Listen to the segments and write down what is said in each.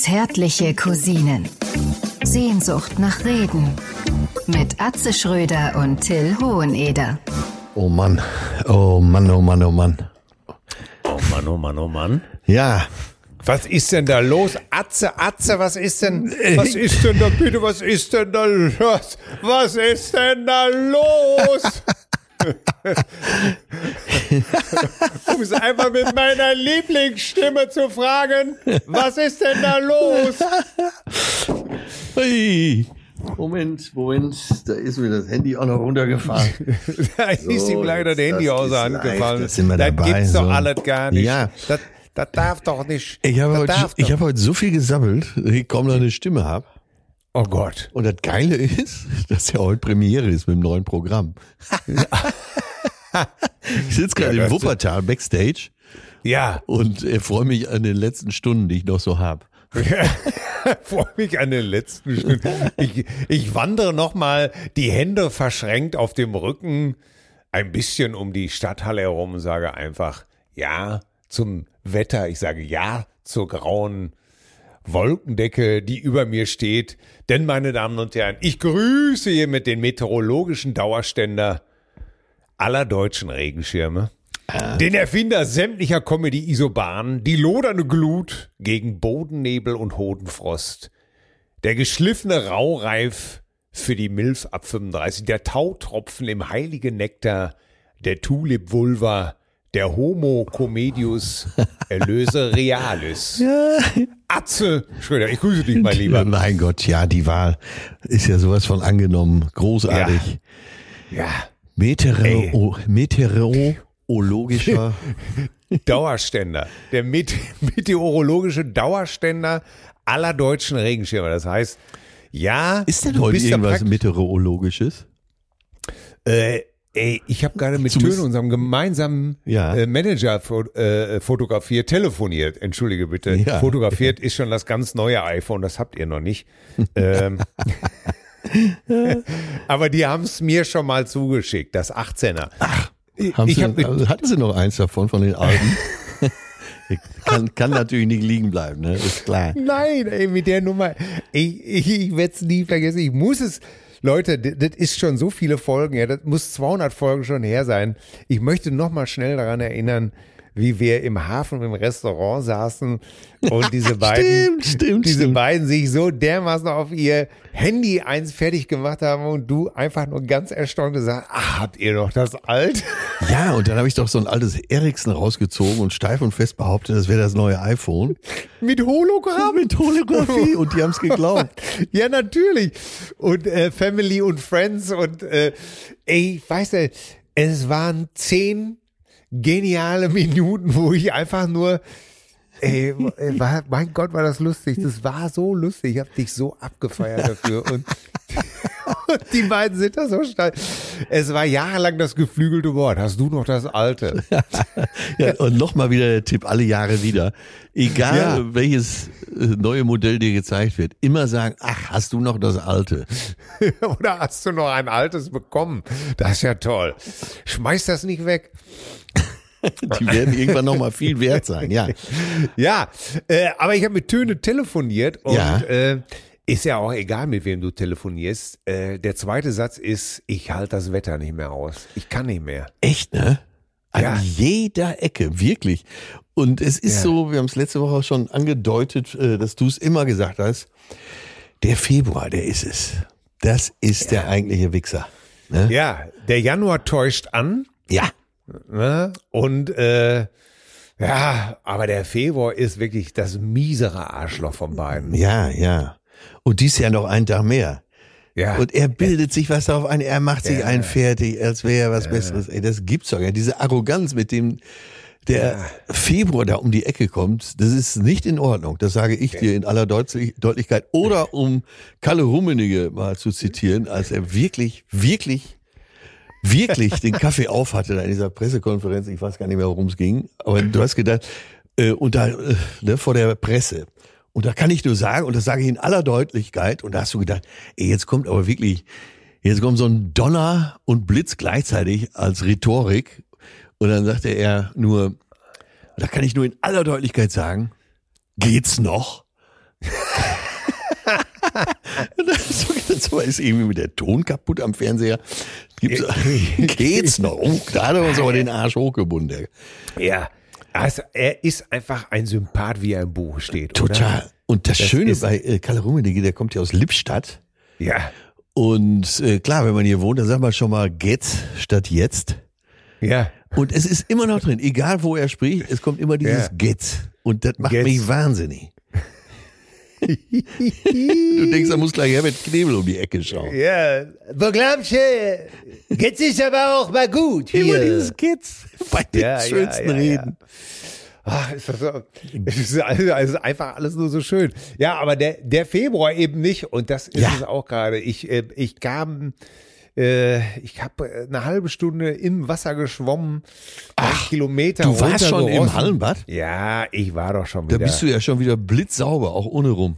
Zärtliche Cousinen. Sehnsucht nach Reden. Mit Atze Schröder und Till Hoheneder. Oh Mann, oh Mann, oh Mann, oh Mann. Oh Mann, oh Mann, oh Mann. Ja, Was ist denn da los? Atze, Atze, was ist denn, was ist denn da bitte, was ist denn da los? Was ist denn da los? um es einfach mit meiner Lieblingsstimme zu fragen, was ist denn da los? Hey. Moment, Moment, da ist mir das Handy auch noch runtergefahren. Da ist So, ihm leider das Handy aus der Hand gefallen. das sind wir das dabei, gibt's doch so. alles gar nicht. Ja. Das, das darf doch nicht. Ich habe, heute, ich doch. habe heute so viel gesammelt, dass ich kaum noch eine Stimme habe. Oh Gott. Und das Geile ist, dass ja heute Premiere ist mit dem neuen Programm. ich sitze gerade Ja, im Wuppertal Backstage Ja, und äh, freue mich an den letzten Stunden, die ich noch so habe. freue mich an den letzten Stunden. Ich, ich wandere nochmal die Hände verschränkt auf dem Rücken ein bisschen um die Stadthalle herum und sage einfach Ja zum Wetter. Ich sage Ja zur grauen Wolkendecke, die über mir steht. Denn, meine Damen und Herren, ich grüße hiermit den meteorologischen Dauerständer aller deutschen Regenschirme. Den Erfinder sämtlicher Comedy-Isobahnen, die lodernde Glut gegen Bodennebel und Hodenfrost, der geschliffene Raureif für die Milf ab 35, der Tautropfen im heiligen Nektar, der Tulip-Vulva, der Homo Comedius, Erlöse Realis. Atze Schröder, ich grüße dich, mein Lieber. Mein Gott, ja, die Wahl ist ja sowas von angenommen. Großartig. Ja, Meteoro meteorologischer Dauerständer, der Met meteorologische Dauerständer aller deutschen Regenschirme. Das heißt, ja, Ist denn heute irgendwas meteorologisches? Äh, ey, ich habe gerade mit Töne unserem gemeinsamen Ja. äh, Manager äh, fotografiert, telefoniert, entschuldige bitte. Ja. Fotografiert ist schon das ganz neue iPhone, das habt ihr noch nicht. ähm, aber die haben es mir schon mal zugeschickt, das 18er. Ach, Haben ich Sie, hab also hatten Sie noch eins davon, von den alten? kann, kann natürlich nicht liegen bleiben, ne? Ist klar. Nein, ey, mit der Nummer. Ich, ich, ich werde es nie vergessen. Ich muss es. Leute, das ist schon so viele Folgen, ja, das muss 200 Folgen schon her sein. Ich möchte noch mal schnell daran erinnern, wie wir im Hafen im Restaurant saßen und diese beiden, Stimmt, stimmt, diese stimmt. beiden sich so dermaßen auf ihr Handy eins fertig gemacht haben und du einfach nur ganz erstaunt gesagt, ach, habt ihr noch das alt? Ja, und dann habe ich doch so ein altes Ericsson rausgezogen und steif und fest behauptet, das wäre das neue iPhone. Mit Hologramm? Mit Holographie und die haben es geglaubt. Ja, natürlich. Und äh, Family und Friends und äh, ey, ich weiß nicht, es waren zehn geniale Minuten, wo ich einfach nur Ey, war, mein Gott, war das lustig. Das war so lustig. Ich habe dich so abgefeiert dafür. Und, und die beiden sind da so stark. Es war jahrelang das geflügelte Wort. Hast du noch das alte? Ja, und nochmal wieder der Tipp, alle Jahre wieder. Egal Ja. welches äh, neue Modell dir gezeigt wird, immer sagen, ach, hast du noch das alte? Oder hast du noch ein altes bekommen? Das ist ja toll. Schmeiß das nicht weg. Die werden irgendwann nochmal viel wert sein, ja. Ja, äh, aber ich habe mit Töne telefoniert und Ja. äh, ist ja auch egal, mit wem du telefonierst. Äh, der zweite Satz ist, ich halte das Wetter nicht mehr aus. Ich kann nicht mehr. Echt, ne? An Ja. jeder Ecke, wirklich. Und es ist Ja. so, wir haben es letzte Woche schon angedeutet, äh, dass du es immer gesagt hast, der Februar, der ist es. Das ist der eigentliche Wichser. Ne? Ja, der Januar täuscht an. Ja. Ne? Und äh, ja, aber der Februar ist wirklich das miesere Arschloch von beiden. Ja, ja. Und dies Jahr noch einen Tag mehr. Ja. Und er bildet sich was darauf ein, er macht sich Ja. einen fertig, als wäre er was Besseres. Ey, das gibt's doch ja. Diese Arroganz, mit dem der Februar da um die Ecke kommt, das ist nicht in Ordnung. Das sage ich dir in aller Deutlich Deutlichkeit. Oder um Kalle Rummenigge mal zu zitieren, als er wirklich, wirklich, wirklich den Kaffee auf hatte in dieser Pressekonferenz. Ich weiß gar nicht mehr, worum es ging. Aber du hast gedacht, äh, und da, äh, ne, vor der Presse. Und da kann ich nur sagen, und das sage ich in aller Deutlichkeit, und da hast du gedacht, ey, jetzt kommt aber wirklich, jetzt kommt so ein Donner und Blitz gleichzeitig als Rhetorik. Und dann sagte er nur, da kann ich nur in aller Deutlichkeit sagen, geht's noch? so ist irgendwie mit der Ton kaputt am Fernseher. Gibt's, geht's noch? Oh, da hat er uns aber den Arsch hochgebunden. Ja. Also er ist einfach ein Sympath, wie er im Buch steht. Total. Oder? Und das, das Schöne bei äh, Kalle Rummenigge, der kommt ja aus Lippstadt. Ja. Und äh, klar, wenn man hier wohnt, dann sagt man schon mal get statt jetzt. Ja. Und es ist immer noch drin, egal wo er spricht, es kommt immer dieses ja. get. Und das macht Get. mich wahnsinnig. Du denkst, da muss gleich Herbert Knebel um die Ecke schauen. Ja, wo glaubst du, Getz ist aber auch mal gut hier. Immer dieses Getz bei den ja, schönsten ja, ja, Reden. Ach, ist das so, es ist also einfach alles nur so schön. Ja, aber der, der Februar eben nicht und das ist es auch gerade. Ich, äh, ich kam, ich habe eine halbe Stunde im Wasser geschwommen, Ach, Kilometer. Du warst schon im Hallenbad? Ja, ich war doch schon wieder. Da bist du ja schon wieder blitzsauber, auch ohne rum.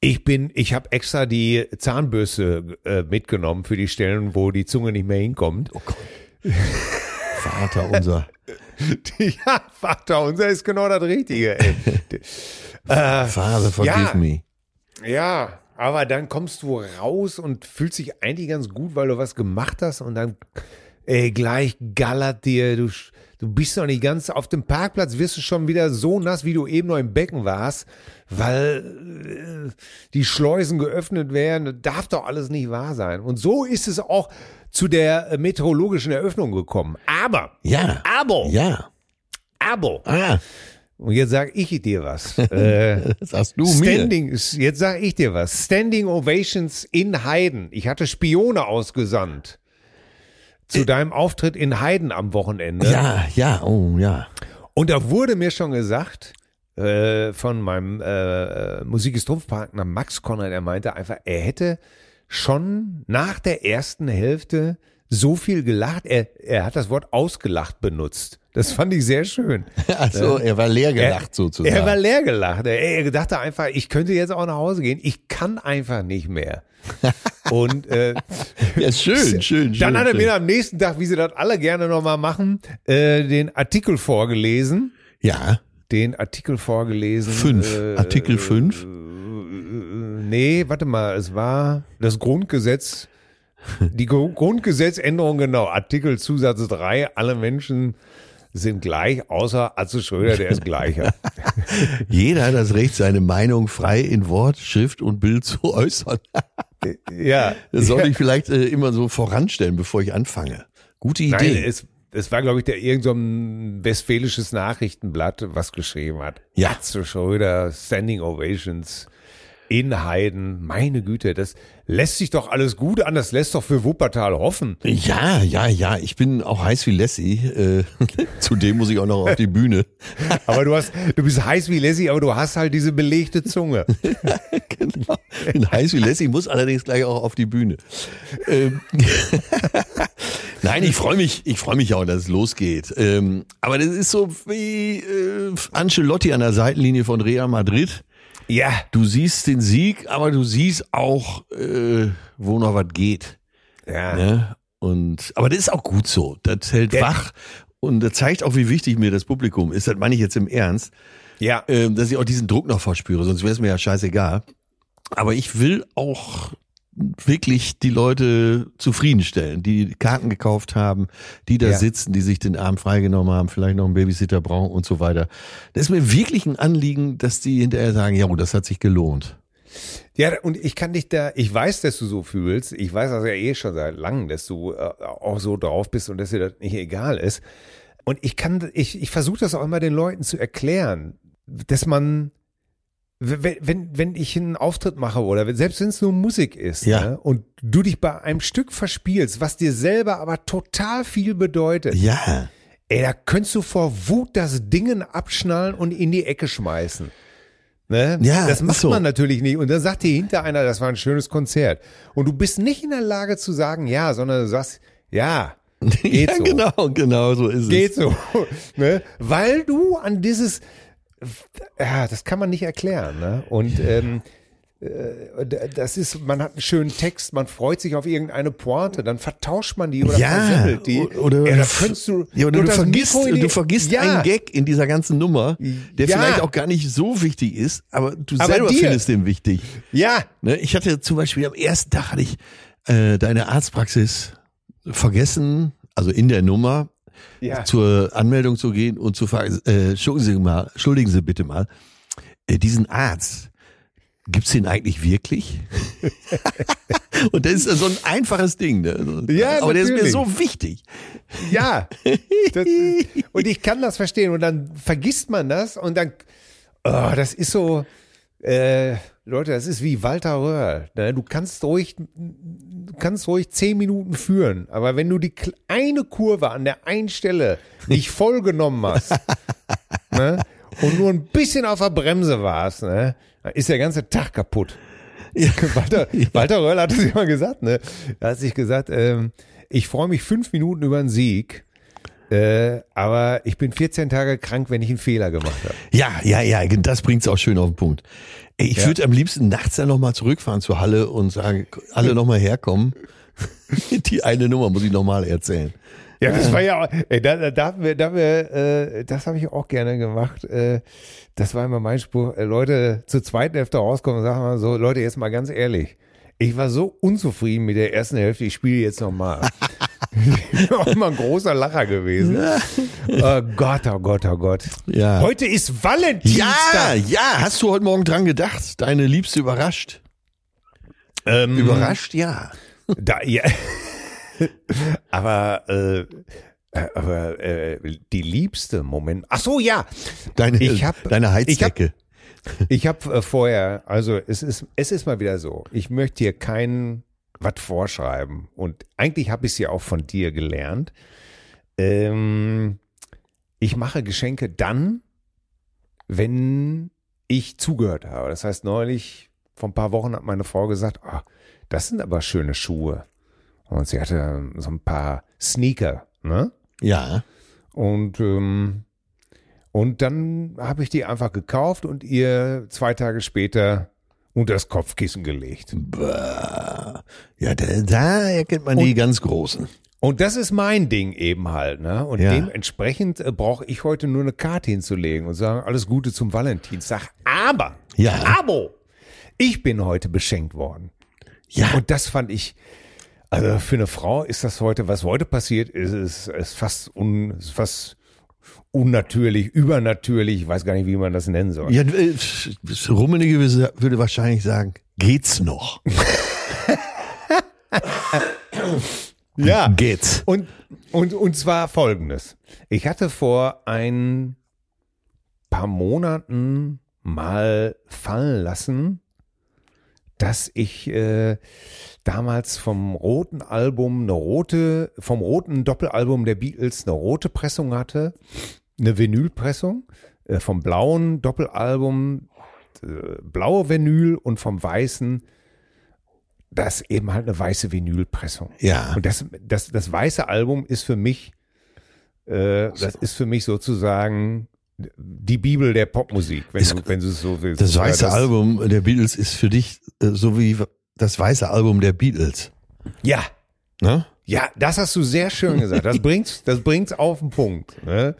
Ich bin, ich habe extra die Zahnbürste äh, mitgenommen für die Stellen, wo die Zunge nicht mehr hinkommt. Oh Gott. Vater unser. ja, Vater unser ist genau das Richtige. Ey. äh, Vater, forgive ja, me. Ja, aber dann kommst du raus und fühlst dich eigentlich ganz gut, weil du was gemacht hast und dann ey, gleich gallert dir, du, du bist noch nicht ganz auf dem Parkplatz, wirst du schon wieder so nass, wie du eben noch im Becken warst, weil äh, die Schleusen geöffnet werden. Darf doch alles nicht wahr sein. Und so ist es auch zu der meteorologischen Eröffnung gekommen. Aber, ja, aber, ja, aber, ah. Und jetzt sag ich dir was. Äh, Sagst du Standing, mir? Jetzt sag ich dir was. Standing Ovations in Heiden. Ich hatte Spione ausgesandt. Zu äh, deinem Auftritt in Heiden am Wochenende. Ja, ja, oh ja. Und da wurde mir schon gesagt äh, von meinem äh, Musik ist Max Konrad, er meinte einfach, er hätte schon nach der ersten Hälfte so viel gelacht. Er, er hat das Wort ausgelacht benutzt. Das fand ich sehr schön. Also er war leer gelacht er, sozusagen. Er war leer gelacht. Er, er dachte einfach, ich könnte jetzt auch nach Hause gehen. Ich kann einfach nicht mehr. Und äh, ja, schön, schön, Dann schön, hat er schön. mir am nächsten Tag, wie sie das alle gerne nochmal machen, äh, den Artikel vorgelesen. Ja. Den Artikel vorgelesen. Fünf. Äh, Artikel fünf. Äh, nee, warte mal, es war das Grundgesetz die Grundgesetzänderung, genau, Artikel Zusatz 3, alle Menschen sind gleich, außer Atze Schröder, der ist gleicher. Jeder hat das Recht, seine Meinung frei in Wort, Schrift und Bild zu äußern. ja. Das soll ich vielleicht äh, immer so voranstellen, bevor ich anfange. Gute Idee. Nein, es, es war, glaube ich, der irgendein so westfälisches Nachrichtenblatt, was geschrieben hat. Ja. Atze Schröder, Standing Ovations in Heiden. Meine Güte, das lässt sich doch alles gut an. Das lässt doch für Wuppertal hoffen. Ja, ja, ja. Ich bin auch heiß wie Lassie. Äh, zudem muss ich auch noch auf die Bühne. aber du hast, du bist heiß wie Lassie, aber du hast halt diese belegte Zunge. genau. Ich bin heiß wie Lassie, muss allerdings gleich auch auf die Bühne. Ähm, Nein, ich freue mich, ich freue mich auch, dass es losgeht. Ähm, aber das ist so wie äh, Ancelotti an der Seitenlinie von Real Madrid ja. Du siehst den Sieg, aber du siehst auch, äh, wo noch was geht. Ja. Ne? Und, aber das ist auch gut so. Das hält ja. wach und das zeigt auch, wie wichtig mir das Publikum ist. Das meine ich jetzt im Ernst. Ja. Ähm, dass ich auch diesen Druck noch verspüre, sonst wäre es mir ja scheißegal. Aber ich will auch wirklich die Leute zufriedenstellen, die Karten gekauft haben, die da ja. sitzen, die sich den Abend freigenommen haben, vielleicht noch einen Babysitter brauchen und so weiter. Das ist mir wirklich ein Anliegen, dass die hinterher sagen, ja, das hat sich gelohnt. Ja, und ich kann dich da, ich weiß, dass du so fühlst. Ich weiß also ja eh schon seit langem, dass du äh, auch so drauf bist und dass dir das nicht egal ist. Und ich kann, ich, ich versuche das auch immer den Leuten zu erklären, dass man wenn, wenn, wenn ich einen Auftritt mache oder selbst wenn es nur Musik ist ja. ne, und du dich bei einem Stück verspielst, was dir selber aber total viel bedeutet. Ja. Ey, da könntest du vor Wut das Dingen abschnallen und in die Ecke schmeißen. Ne? Ja, das macht so. man natürlich nicht. Und dann sagt dir hinter einer, das war ein schönes Konzert. Und du bist nicht in der Lage zu sagen, ja, sondern du sagst, ja, geht ja, so. genau, genau so ist geht es. Geht so. Ne? Weil du an dieses, ja, das kann man nicht erklären. Ne? Und ähm, äh, das ist, man hat einen schönen Text, man freut sich auf irgendeine Pointe, dann vertauscht man die oder ja, versemmelt die. oder, ja, du, ja, oder du vergisst, du vergisst ja, einen Gag in dieser ganzen Nummer, der Ja. vielleicht auch gar nicht so wichtig ist, aber du Aber selber dir. findest den wichtig. Ja, Ne, ich hatte zum Beispiel am ersten Tag hatte ich äh, deine Arztpraxis vergessen, also in der Nummer ja. zur Anmeldung zu gehen und zu fragen, äh, entschuldigen Sie mal, entschuldigen Sie bitte mal, äh, diesen Arzt, gibt's den eigentlich wirklich? und das ist so ein einfaches Ding, ne? Also, Ja, aber der ist mir natürlich. so wichtig. Ja. Das, und ich kann das verstehen. Und dann vergisst man das und dann, oh, das ist so, äh, Leute, das ist wie Walter Röhrl. Ne? Du kannst ruhig, du kannst ruhig zehn Minuten führen, aber wenn du die eine Kurve an der einen Stelle nicht voll genommen hast ne? und nur ein bisschen auf der Bremse warst, ne? dann ist der ganze Tag kaputt. Walter, Walter Röhrl hat es immer gesagt, ne? Er hat sich gesagt, ähm, ich freue mich fünf Minuten über einen Sieg, äh, aber ich bin 14 Tage krank, wenn ich einen Fehler gemacht habe. Ja, ja, ja, das bringt's auch schön auf den Punkt. Ey, ich Ja. würde am liebsten nachts dann nochmal zurückfahren zur Halle und sagen, alle nochmal herkommen. Die eine Nummer muss ich nochmal erzählen. Ja, das war ja, ey, da, da, haben wir, da haben wir, äh, das habe ich auch gerne gemacht. Äh, das war immer mein Spruch. Äh, Leute zur zweiten Hälfte rauskommen und sagen mal so, Leute, jetzt mal ganz ehrlich. Ich war so unzufrieden mit der ersten Hälfte, ich spiele jetzt nochmal. auch immer ein großer Lacher gewesen. Oh Gott, oh Gott, oh Gott. Ja. Heute ist Ja, Valentinstag. ja, hast du heute Morgen dran gedacht? Deine Liebste überrascht? Ähm, Überrascht, ja. Da, ja. aber, äh, äh, aber äh, die liebste Moment. Ach so, ja. Deine, Ich hab- deine Heizdecke. Ich habe äh, vorher, also es ist, es ist mal wieder so. Ich möchte hier kein was vorschreiben und eigentlich habe ich es ja auch von dir gelernt. Ähm, ich mache Geschenke dann, wenn ich zugehört habe. Das heißt, neulich, vor ein paar Wochen hat meine Frau gesagt, ah, das sind aber schöne Schuhe. Und sie hatte so ein paar Sneaker, ne? ja. Und, ähm, und dann habe ich die einfach gekauft und ihr zwei Tage später unter das Kopfkissen gelegt. Bah. Ja, da, da erkennt man die ganz Großen. Und das ist mein Ding eben halt. Ne? Und Ja. dementsprechend äh, brauche ich heute nur eine Karte hinzulegen und sagen, alles Gute zum Valentinstag. Aber, Ja. aber, ich bin heute beschenkt worden. Ja. Und das fand ich, also für eine Frau ist das heute, was heute passiert, ist, ist, ist fast, un, ist fast unnatürlich, übernatürlich, ich weiß gar nicht, wie man das nennen soll. Ja, äh, Rummenige würde wahrscheinlich sagen, geht's noch? Ja. Geht's. Und, und, und zwar folgendes. Ich hatte vor ein paar Monaten mal fallen lassen, dass ich äh, damals vom roten Album eine rote, vom roten Doppelalbum der Beatles eine rote Pressung hatte, eine Vinylpressung, äh, vom blauen Doppelalbum äh, blaue Vinyl und vom weißen das eben halt eine weiße Vinylpressung. Ja. Und das, das, das weiße Album ist für mich, äh, das ist für mich sozusagen die Bibel der Popmusik, wenn, Ist- du, wenn du es so willst. Das weiße Album der Beatles ist für dich äh, so wie das weiße Album der Beatles. Ja, Ne? ja, das hast du sehr schön gesagt. Das bringt's, das bringt's auf den Punkt. Ne?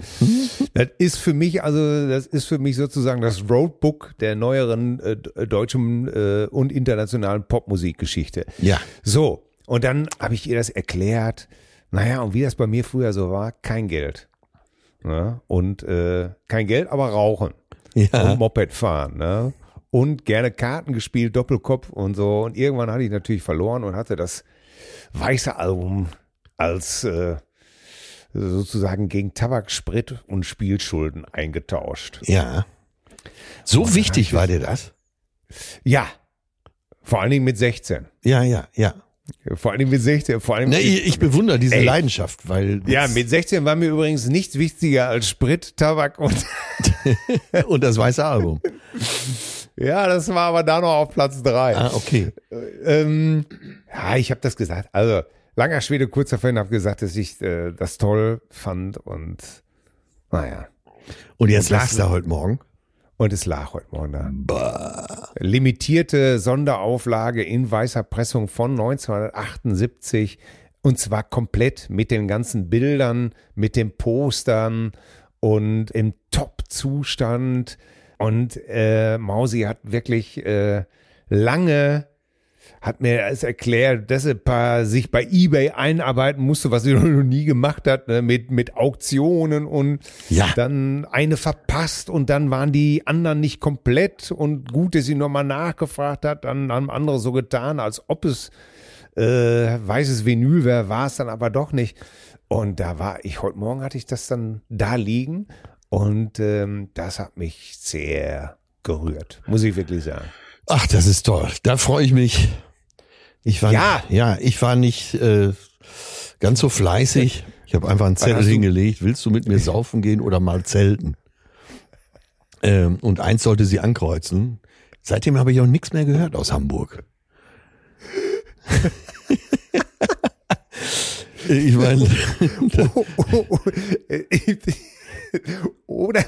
Das ist für mich, also das ist für mich sozusagen das Roadbook der neueren äh, d- deutschen äh, und internationalen Popmusikgeschichte. Ja. So, und dann habe ich ihr das erklärt. Naja, und wie das bei mir früher so war, kein Geld. Ne? Und äh, kein Geld, aber rauchen. Ja. Und Moped fahren. Ne? Und gerne Karten gespielt, Doppelkopf und so. Und irgendwann hatte ich natürlich verloren und hatte das weiße Album als äh, sozusagen gegen Tabak, Sprit und Spielschulden eingetauscht. Ja. So wichtig war dir das? Ja, vor allen Dingen mit 16. Ja, ja, ja. Vor allen Dingen mit 16. Vor allem Ne, ich, ich bewundere diese Ey. Leidenschaft, weil Ja, mit 16 war mir übrigens nichts wichtiger als Sprit, Tabak und und das weiße Album. ja, das war aber da noch auf Platz drei. Ah, okay. Ähm, ja, ich habe das gesagt. Also langer Schwede, kurzer Fan, habe gesagt, dass ich äh, das toll fand und naja. Und jetzt lagst du heute Morgen. Und es lag heute Morgen da. Limitierte Sonderauflage in weißer Pressung von 1978. Und zwar komplett mit den ganzen Bildern, mit den Postern und im Top-Zustand. Und äh, Mausi hat wirklich äh, lange hat mir es erklärt, dass er paar sich bei eBay einarbeiten musste, was er noch nie gemacht hat, ne, mit, mit Auktionen und Ja. dann eine verpasst und dann waren die anderen nicht komplett und gut, dass sie nochmal nachgefragt hat, dann haben andere so getan, als ob es äh, weißes Vinyl wäre, war es dann aber doch nicht. Und da war ich, heute Morgen hatte ich das dann da liegen und ähm, das hat mich sehr gerührt, muss ich wirklich sagen. Ach, das ist toll. Da freue ich mich. Ich war Ja. ja, ich war nicht äh, ganz so fleißig. Ich habe einfach einen Zettel hingelegt. Willst du mit mir saufen gehen oder mal zelten? Ähm, und eins sollte sie ankreuzen. Seitdem habe ich auch nichts mehr gehört aus Hamburg. ich meine, oder,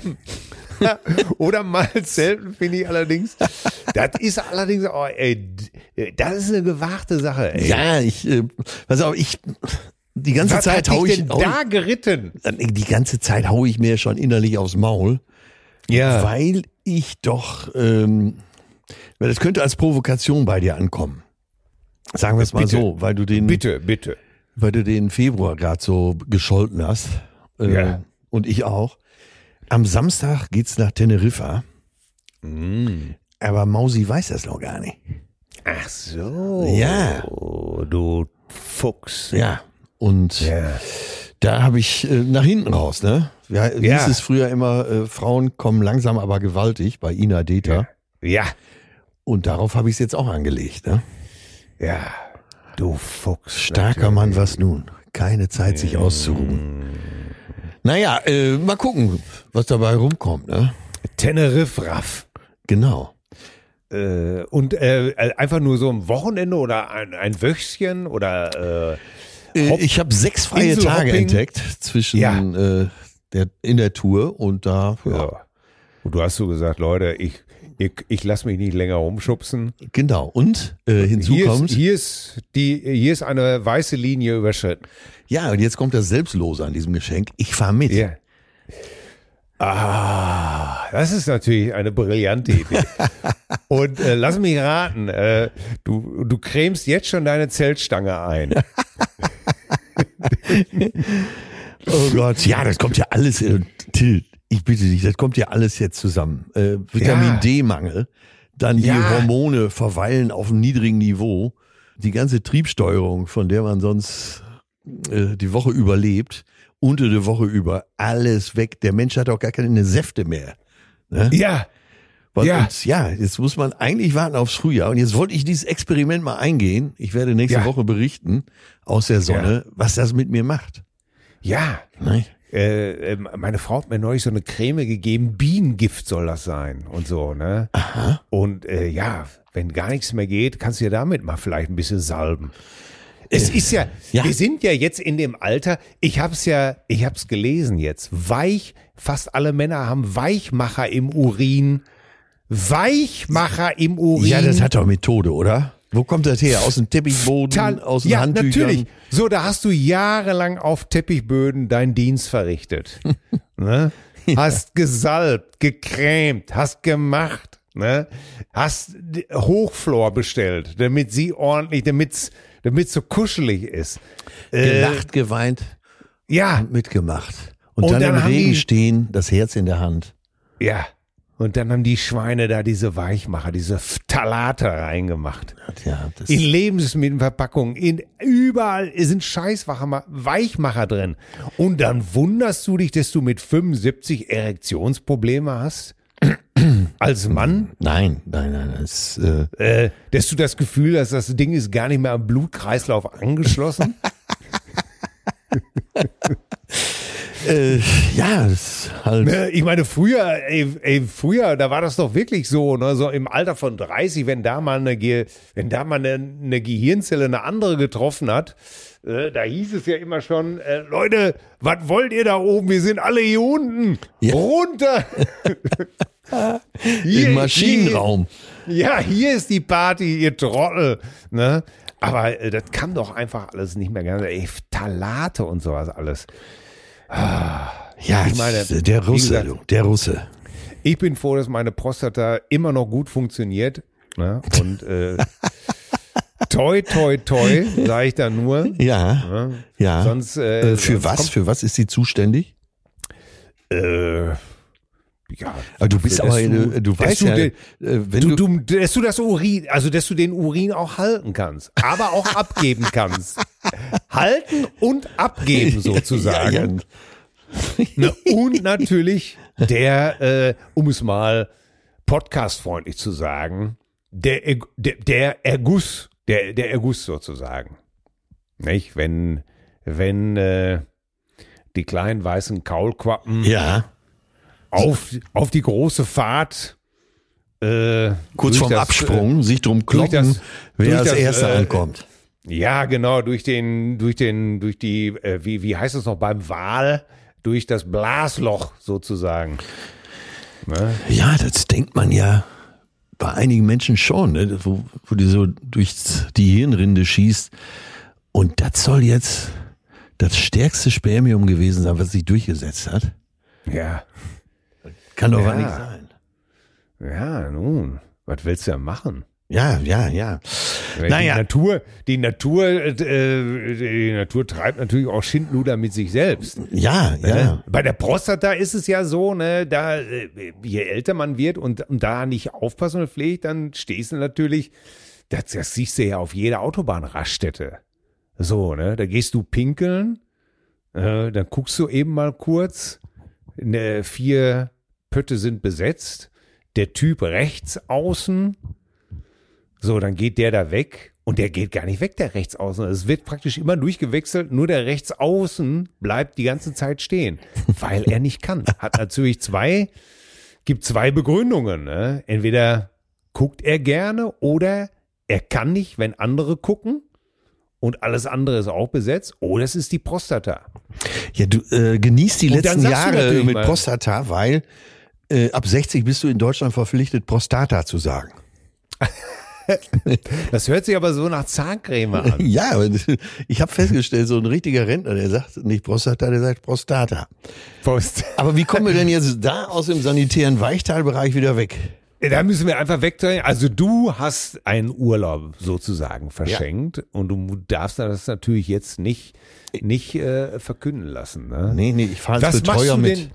oder mal selten finde ich allerdings. Das ist allerdings, oh, ey, das ist eine gewagte Sache. Ey. ja, ich, äh, pass auf, ich, die ganze Was Zeit hau ich, hau da geritten? ich, die ganze Zeit hau ich mir schon innerlich aufs Maul. Ja. Weil ich doch, ähm, weil das könnte als Provokation bei dir ankommen. Sagen wir es mal Bitte. so, weil du den, Bitte, bitte. weil du den Februar gerade so gescholten hast. Äh, Ja. Und ich auch. Am Samstag geht's nach Teneriffa. Mm. Aber Mausi weiß das noch gar nicht. Ach so. Ja. Du Fuchs. Ja. Und Ja. da habe ich äh, nach hinten raus, ne? Ja, hieß Ja. es früher immer, äh, Frauen kommen langsam aber gewaltig bei Ina Deta. Ja. Und darauf habe ich es jetzt auch angelegt, ne? Ja. Du Fuchs. Starker Mann, was nun? Keine Zeit, sich auszuruhen. Naja, äh, mal gucken, was dabei rumkommt, ne? Teneriffe Raff. Genau. Äh, und äh, einfach nur so ein Wochenende oder ein, ein Wöchchen oder äh, Äh, Hopp- ich habe sechs freie. Tage entdeckt zwischen Ja. äh, der, in der Tour und da, ja, ja. Und du hast so gesagt, Leute, ich, ich, ich lasse mich nicht länger rumschubsen. genau. Und äh, hinzu Hier kommt, ist, hier, ist die, hier ist eine weiße Linie überschritten. ja, und jetzt kommt das Selbstlose an diesem Geschenk. Ich fahr mit. Ja. Ah, das ist natürlich eine brillante Idee. Und äh, lass mich raten, äh, du, du cremst jetzt schon deine Zeltstange ein. Oh Gott, ja, das kommt ja alles, äh, Till, ich bitte dich, das kommt ja alles jetzt zusammen. Äh, Vitamin Ja. D-Mangel, dann die Ja. Hormone verweilen auf einem niedrigen Niveau, die ganze Triebsteuerung, von der man sonst äh, die Woche überlebt, unter der Woche über, alles weg. Der Mensch hat auch gar keine Säfte mehr. Ne? Ja, Ja. und, ja, jetzt muss man eigentlich warten aufs Frühjahr. Und jetzt wollte ich dieses Experiment mal eingehen. Ich werde nächste Ja. Woche berichten aus der Sonne, was das mit mir macht. ja. Ne? Äh, äh, meine Frau hat mir neulich so eine Creme gegeben, Bienengift soll das sein und so, ne? Aha. Und äh, ja, wenn gar nichts mehr geht, kannst du ja damit mal vielleicht ein bisschen salben. Es ist ja, ja. wir sind ja jetzt in dem Alter, ich hab's ja, ich hab's gelesen jetzt, weich, fast alle Männer haben Weichmacher im Urin. Weichmacher im Urin. Ja, das hat doch Methode, oder? Wo kommt das her? Aus dem Teppichboden, Tal- aus den ja, Handtüchern? natürlich. So, da hast du jahrelang auf Teppichböden deinen Dienst verrichtet. ne? Hast gesalbt, gecremt, hast gemacht, ne? Hast Hochflor bestellt, damit sie ordentlich, damit's, damit's so kuschelig ist. Äh, Gelacht, geweint, ja, mitgemacht. Und, Und dann, dann im Regen stehen, das Herz in der Hand. ja. Und dann haben die Schweine da diese Weichmacher, diese Phthalate reingemacht. Ja, In Lebensmittelverpackungen, in überall sind Scheißwacher- Weichmacher drin. Und dann wunderst du dich, dass du mit 75 Erektionsprobleme hast? Als Mann? nein, nein, nein, das, äh, Äh, dass du das Gefühl hast, das Ding ist gar nicht mehr am Blutkreislauf angeschlossen? äh, ja, das ist halt. Ne, Ich meine, früher, ey, ey, früher, da war das doch wirklich so, ne, so im Alter von 30, wenn da mal eine, Ge wenn da mal eine, eine Gehirnzelle eine andere getroffen hat, äh, da hieß es ja immer schon, äh, Leute, was wollt ihr da oben? Wir sind alle hier unten. Ja. Runter! Im Maschinenraum. Hier, ja, hier ist die Party, ihr Trottel. Ne? Aber äh, das kann doch einfach alles nicht mehr. Ey, Talate und sowas alles. Ja, Ich meine, der Russe, gesagt- der Russe. Ich bin froh, dass meine Prostata immer noch gut funktioniert. Ne? Und äh, toi, toi, toi, sage ich da nur. Ja, Ne? ja. Sonst, äh, Äh, für sonst was? Für was ist sie zuständig? Äh, ja, Aber du bist aber, du- du, weißt du ja, den- äh, wenn du, du, du, dass du das Urin, also dass du den Urin auch halten kannst, aber auch abgeben kannst. Halten und abgeben sozusagen. Ja, ja. Ne, Und natürlich der, äh, um es mal podcastfreundlich zu sagen, der, der, der Erguss, der, der Erguss sozusagen. Nicht? Wenn, wenn äh, die kleinen weißen Kaulquappen ja, auf, auf die große Fahrt äh, kurz vorm das, Absprung, sich drum kloppen, das- wer als Erster äh, ankommt. Äh, ja, genau, durch den, durch den, durch die, äh, wie, wie heißt es noch beim Wal, durch das Blasloch sozusagen. Ne? Ja, das denkt man ja bei einigen Menschen schon, ne? wo, wo die so durch die Hirnrinde schießt. Und das soll jetzt das stärkste Spermium gewesen sein, was sich durchgesetzt hat. Ja. Kann doch Ja. nicht sein. Ja, nun, was willst du ja machen? Ja, ja, ja. Weil Naja. Die Natur, die Natur, äh, die Natur treibt natürlich auch Schindluder mit sich selbst. Ja, ja. Ne? Bei der Prostata ist es ja so, ne, da, äh, je älter man wird und, und da nicht aufpassen und pflegt, dann stehst du natürlich, das, das siehst du ja auf jeder Autobahnraststätte. So, ne, da gehst du pinkeln, äh, dann guckst du eben mal kurz, ne, vier Pötte sind besetzt, der Typ rechts außen, so, dann geht der da weg und der geht gar nicht weg, der Rechtsaußen. Es wird praktisch immer durchgewechselt, nur der Rechtsaußen bleibt die ganze Zeit stehen, weil er nicht kann. Hat natürlich zwei, gibt zwei Begründungen. Ne? Entweder guckt er gerne oder er kann nicht, wenn andere gucken und alles andere ist auch besetzt oder es ist die Prostata. Ja, du äh, genießt die Und letzten Jahre mit mal- Prostata, weil äh, ab 60 bist du in Deutschland verpflichtet, Prostata zu sagen. Das hört sich aber so nach Zahncreme an. Ja, ich habe festgestellt, so ein richtiger Rentner, der sagt nicht Prostata, der sagt Prostata. Post. Aber wie kommen wir denn jetzt da aus dem sanitären Weichteilbereich wieder weg? Da müssen wir einfach wegdrehen. Also du hast einen Urlaub sozusagen verschenkt und du darfst das natürlich jetzt nicht, nicht äh, verkünden lassen. Ne? Nee, nee, ich fahre Betreuer du mit. denn?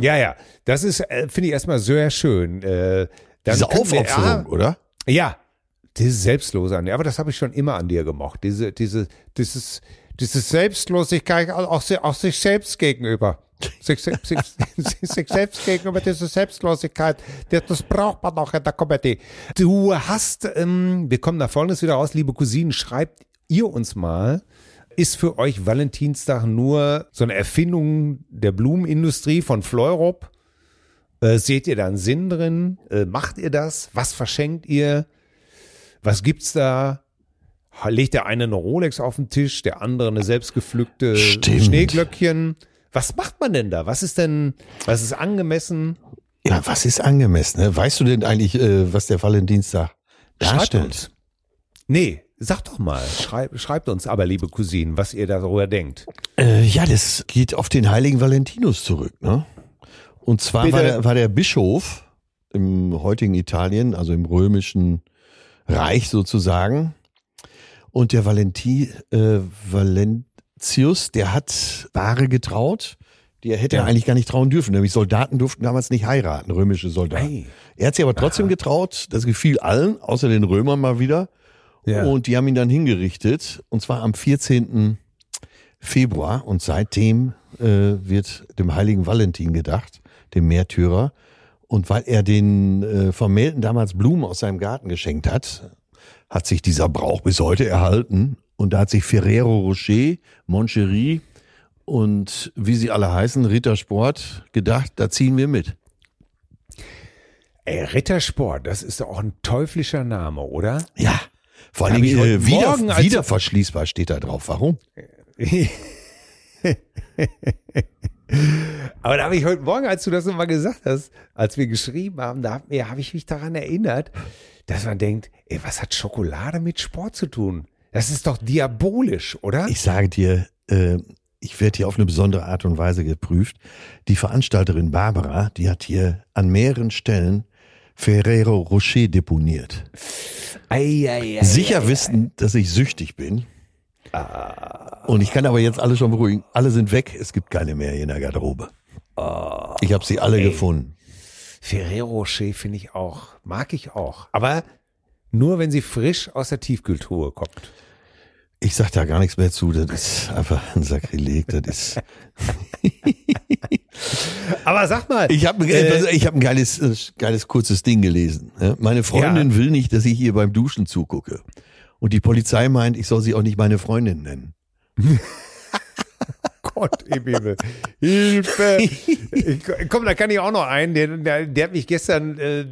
Ja, ja, das ist, äh, finde ich erstmal sehr schön. Äh, Diese Aufopferung, oder? Ja, ja, diese Selbstlose an dir. Aber das habe ich schon immer an dir gemocht. Diese, diese, dieses, diese Selbstlosigkeit auch, auch sich selbst gegenüber. Sich, sich, sich, sich selbst gegenüber, diese Selbstlosigkeit, das, das braucht man auch in der Comedy. Du hast, ähm, wir kommen da folgendes wieder raus, liebe Cousinen, schreibt ihr uns mal, ist für euch Valentinstag nur so eine Erfindung der Blumenindustrie von Fleurop? Äh, seht ihr da einen Sinn drin? Äh, macht ihr das? Was verschenkt ihr? Was gibt's da? Legt der eine eine Rolex auf den Tisch, der andere eine selbstgepflückte Stimmt. Schneeglöckchen? Was macht man denn da? Was ist denn, was ist angemessen? Ja, was ist angemessen? Ne? Weißt du denn eigentlich, äh, was der Valentinstag darstellt? Nee, sag doch mal. Schreib, schreibt uns aber, liebe Cousinen, was ihr darüber denkt. Äh, ja, das geht auf den heiligen Valentinus zurück. Ne? Und zwar Bitte. war der, war der Bischof im heutigen Italien, also im römischen Reich sozusagen. Und der Valenti, äh, Valentius, der hat Ware getraut, die er hätte Ja. eigentlich gar nicht trauen dürfen. Nämlich Soldaten durften damals nicht heiraten, römische Soldaten. Ei. Er hat sich aber trotzdem getraut, das gefiel allen, außer den Römern mal wieder. Ja. Und die haben ihn dann hingerichtet, und zwar am 14. Februar. Und seitdem äh, wird dem heiligen Valentin gedacht, dem Märtyrer. Und weil er den äh, Vermählten damals Blumen aus seinem Garten geschenkt hat, hat sich dieser Brauch bis heute erhalten. Und da hat sich Ferrero Rocher, Moncherie und wie sie alle heißen, Rittersport, gedacht, da ziehen wir mit. Ey, Rittersport, das ist doch auch ein teuflischer Name, oder? Ja. Vor allen Dingen heute äh, wieder, Morgen, wieder verschließbar steht da drauf. Warum? Aber da habe ich heute Morgen, als du das nochmal gesagt hast, als wir geschrieben haben, da habe hab ich mich daran erinnert, dass man denkt, ey, was hat Schokolade mit Sport zu tun? Das ist doch diabolisch, oder? Ich sage dir, äh, ich werde hier auf eine besondere Art und Weise geprüft. Die Veranstalterin Barbara, die hat hier an mehreren Stellen Ferrero Rocher deponiert. Ei, ei, ei, Sicher wissen, dass ich süchtig bin. Und ich kann aber jetzt alle schon beruhigen. Alle sind weg. Es gibt keine mehr hier in der Garderobe. Ich habe sie alle gefunden. Ferrero Rocher finde ich auch, mag ich auch. Aber nur, wenn sie frisch aus der Tiefkühltruhe kommt. Ich sag da gar nichts mehr zu. Das ist einfach ein Sakrileg. Das ist. Aber sag mal, Ich habe Äh, ich hab ein geiles, äh, geiles kurzes Ding gelesen. ja. Meine Freundin will nicht, dass ich ihr beim Duschen zugucke. Und die Polizei meint, ich soll sie auch nicht meine Freundin nennen. Gott im Himmel. Hilfe. Komm, da kann ich auch noch einen, der, der, der hat mich gestern äh,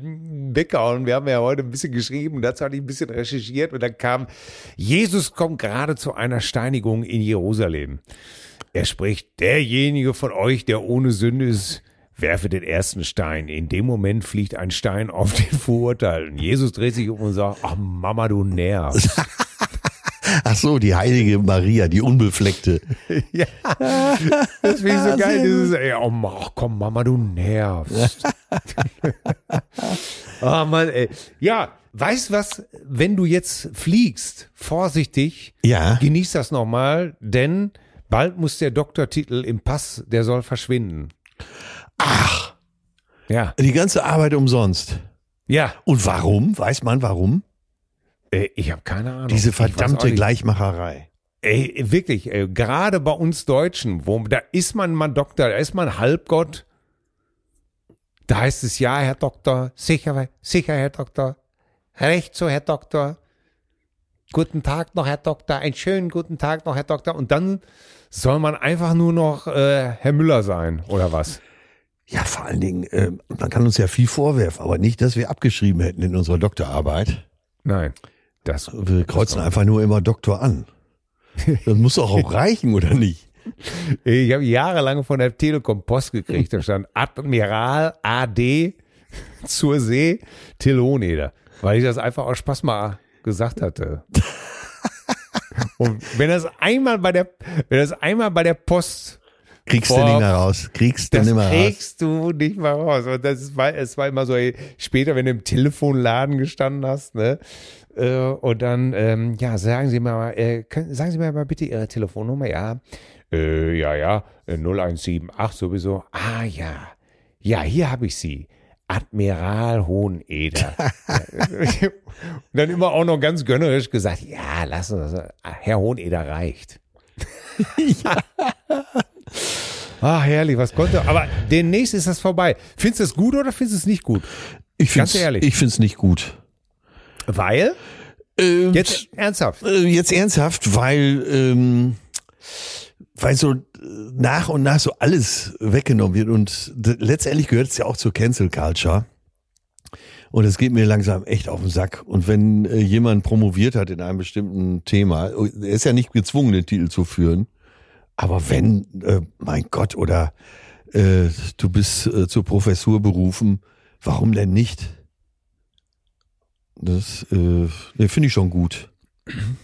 weggehauen. Wir haben ja heute ein bisschen geschrieben, dazu hatte ich ein bisschen recherchiert und dann kam, Jesus kommt gerade zu einer Steinigung in Jerusalem. Er spricht, derjenige von euch, der ohne Sünde ist, werfe den ersten Stein. In dem Moment fliegt ein Stein auf den Verurteilten. Jesus dreht sich um und sagt, ach Mama, du nervst. Ach so, die heilige Maria, die Unbefleckte. Ja, das finde ich so geil. Dieses, ey, oh, ach komm, Mama, du nervst. oh Mann, ey. Ja, weißt was, wenn du jetzt fliegst, vorsichtig, Ja. genieß das nochmal, denn bald muss der Doktortitel im Pass, der soll verschwinden. Ach, Ja, die ganze Arbeit umsonst. ja, Und warum? Weiß man warum? Äh, ich habe keine Ahnung. Diese verdammte. Gleichmacherei. Ey, wirklich, ey, gerade bei uns Deutschen, wo da ist man mal Doktor, da ist man Halbgott. Da heißt es ja, Herr Doktor, sicher, sicher, Herr Doktor, recht so, Herr Doktor. Guten Tag noch, Herr Doktor, einen schönen guten Tag noch, Herr Doktor. Und dann soll man einfach nur noch äh, Herr Müller sein, oder was? Ja, vor allen Dingen, äh, man kann uns ja viel vorwerfen, aber nicht, dass wir abgeschrieben hätten in unserer Doktorarbeit. Nein, das. Wir kreuzen einfach nur immer Doktor an. Das muss doch auch reichen, oder nicht? Ich habe jahrelang von der Telekom Post gekriegt, da stand Admiral AD zur See Teloneder, weil ich das einfach aus Spaß mal gesagt hatte. Und wenn das einmal bei der, wenn das einmal bei der Post, Kriegst du Boah, nicht mehr raus. Kriegst du das nicht mehr raus. kriegst du nicht mal raus. Und das war, es war immer so, ey, später, wenn du im Telefonladen gestanden hast, ne, äh, und dann, ähm, ja, sagen Sie mal, äh, können, sagen Sie mir mal bitte Ihre Telefonnummer, ja. Äh, ja, ja, äh, 0178 sowieso. Ah, ja. Ja, hier habe ich sie. Admiral Hoheneder. dann immer auch noch ganz gönnerisch gesagt, ja, lassen Sie das. Herr Hoheneder reicht. Ah, herrlich, was konnte. Aber demnächst ist das vorbei. Findest du es gut oder findest du es nicht gut? Ich Ganz find's, ehrlich. Ich find's nicht gut. Weil? Ähm, Jetzt ernsthaft. äh, jetzt ernsthaft, weil, ähm, weil so äh, nach und nach so alles weggenommen wird und letztendlich gehört es ja auch zur Cancel Culture. Und es geht mir langsam echt auf den Sack. Und wenn äh, jemand promoviert hat in einem bestimmten Thema, oh, er ist ja nicht gezwungen, den Titel zu führen. Aber wenn, äh, mein Gott, oder äh, du bist äh, zur Professur berufen, warum denn nicht? Das äh, nee, finde ich schon gut. Finde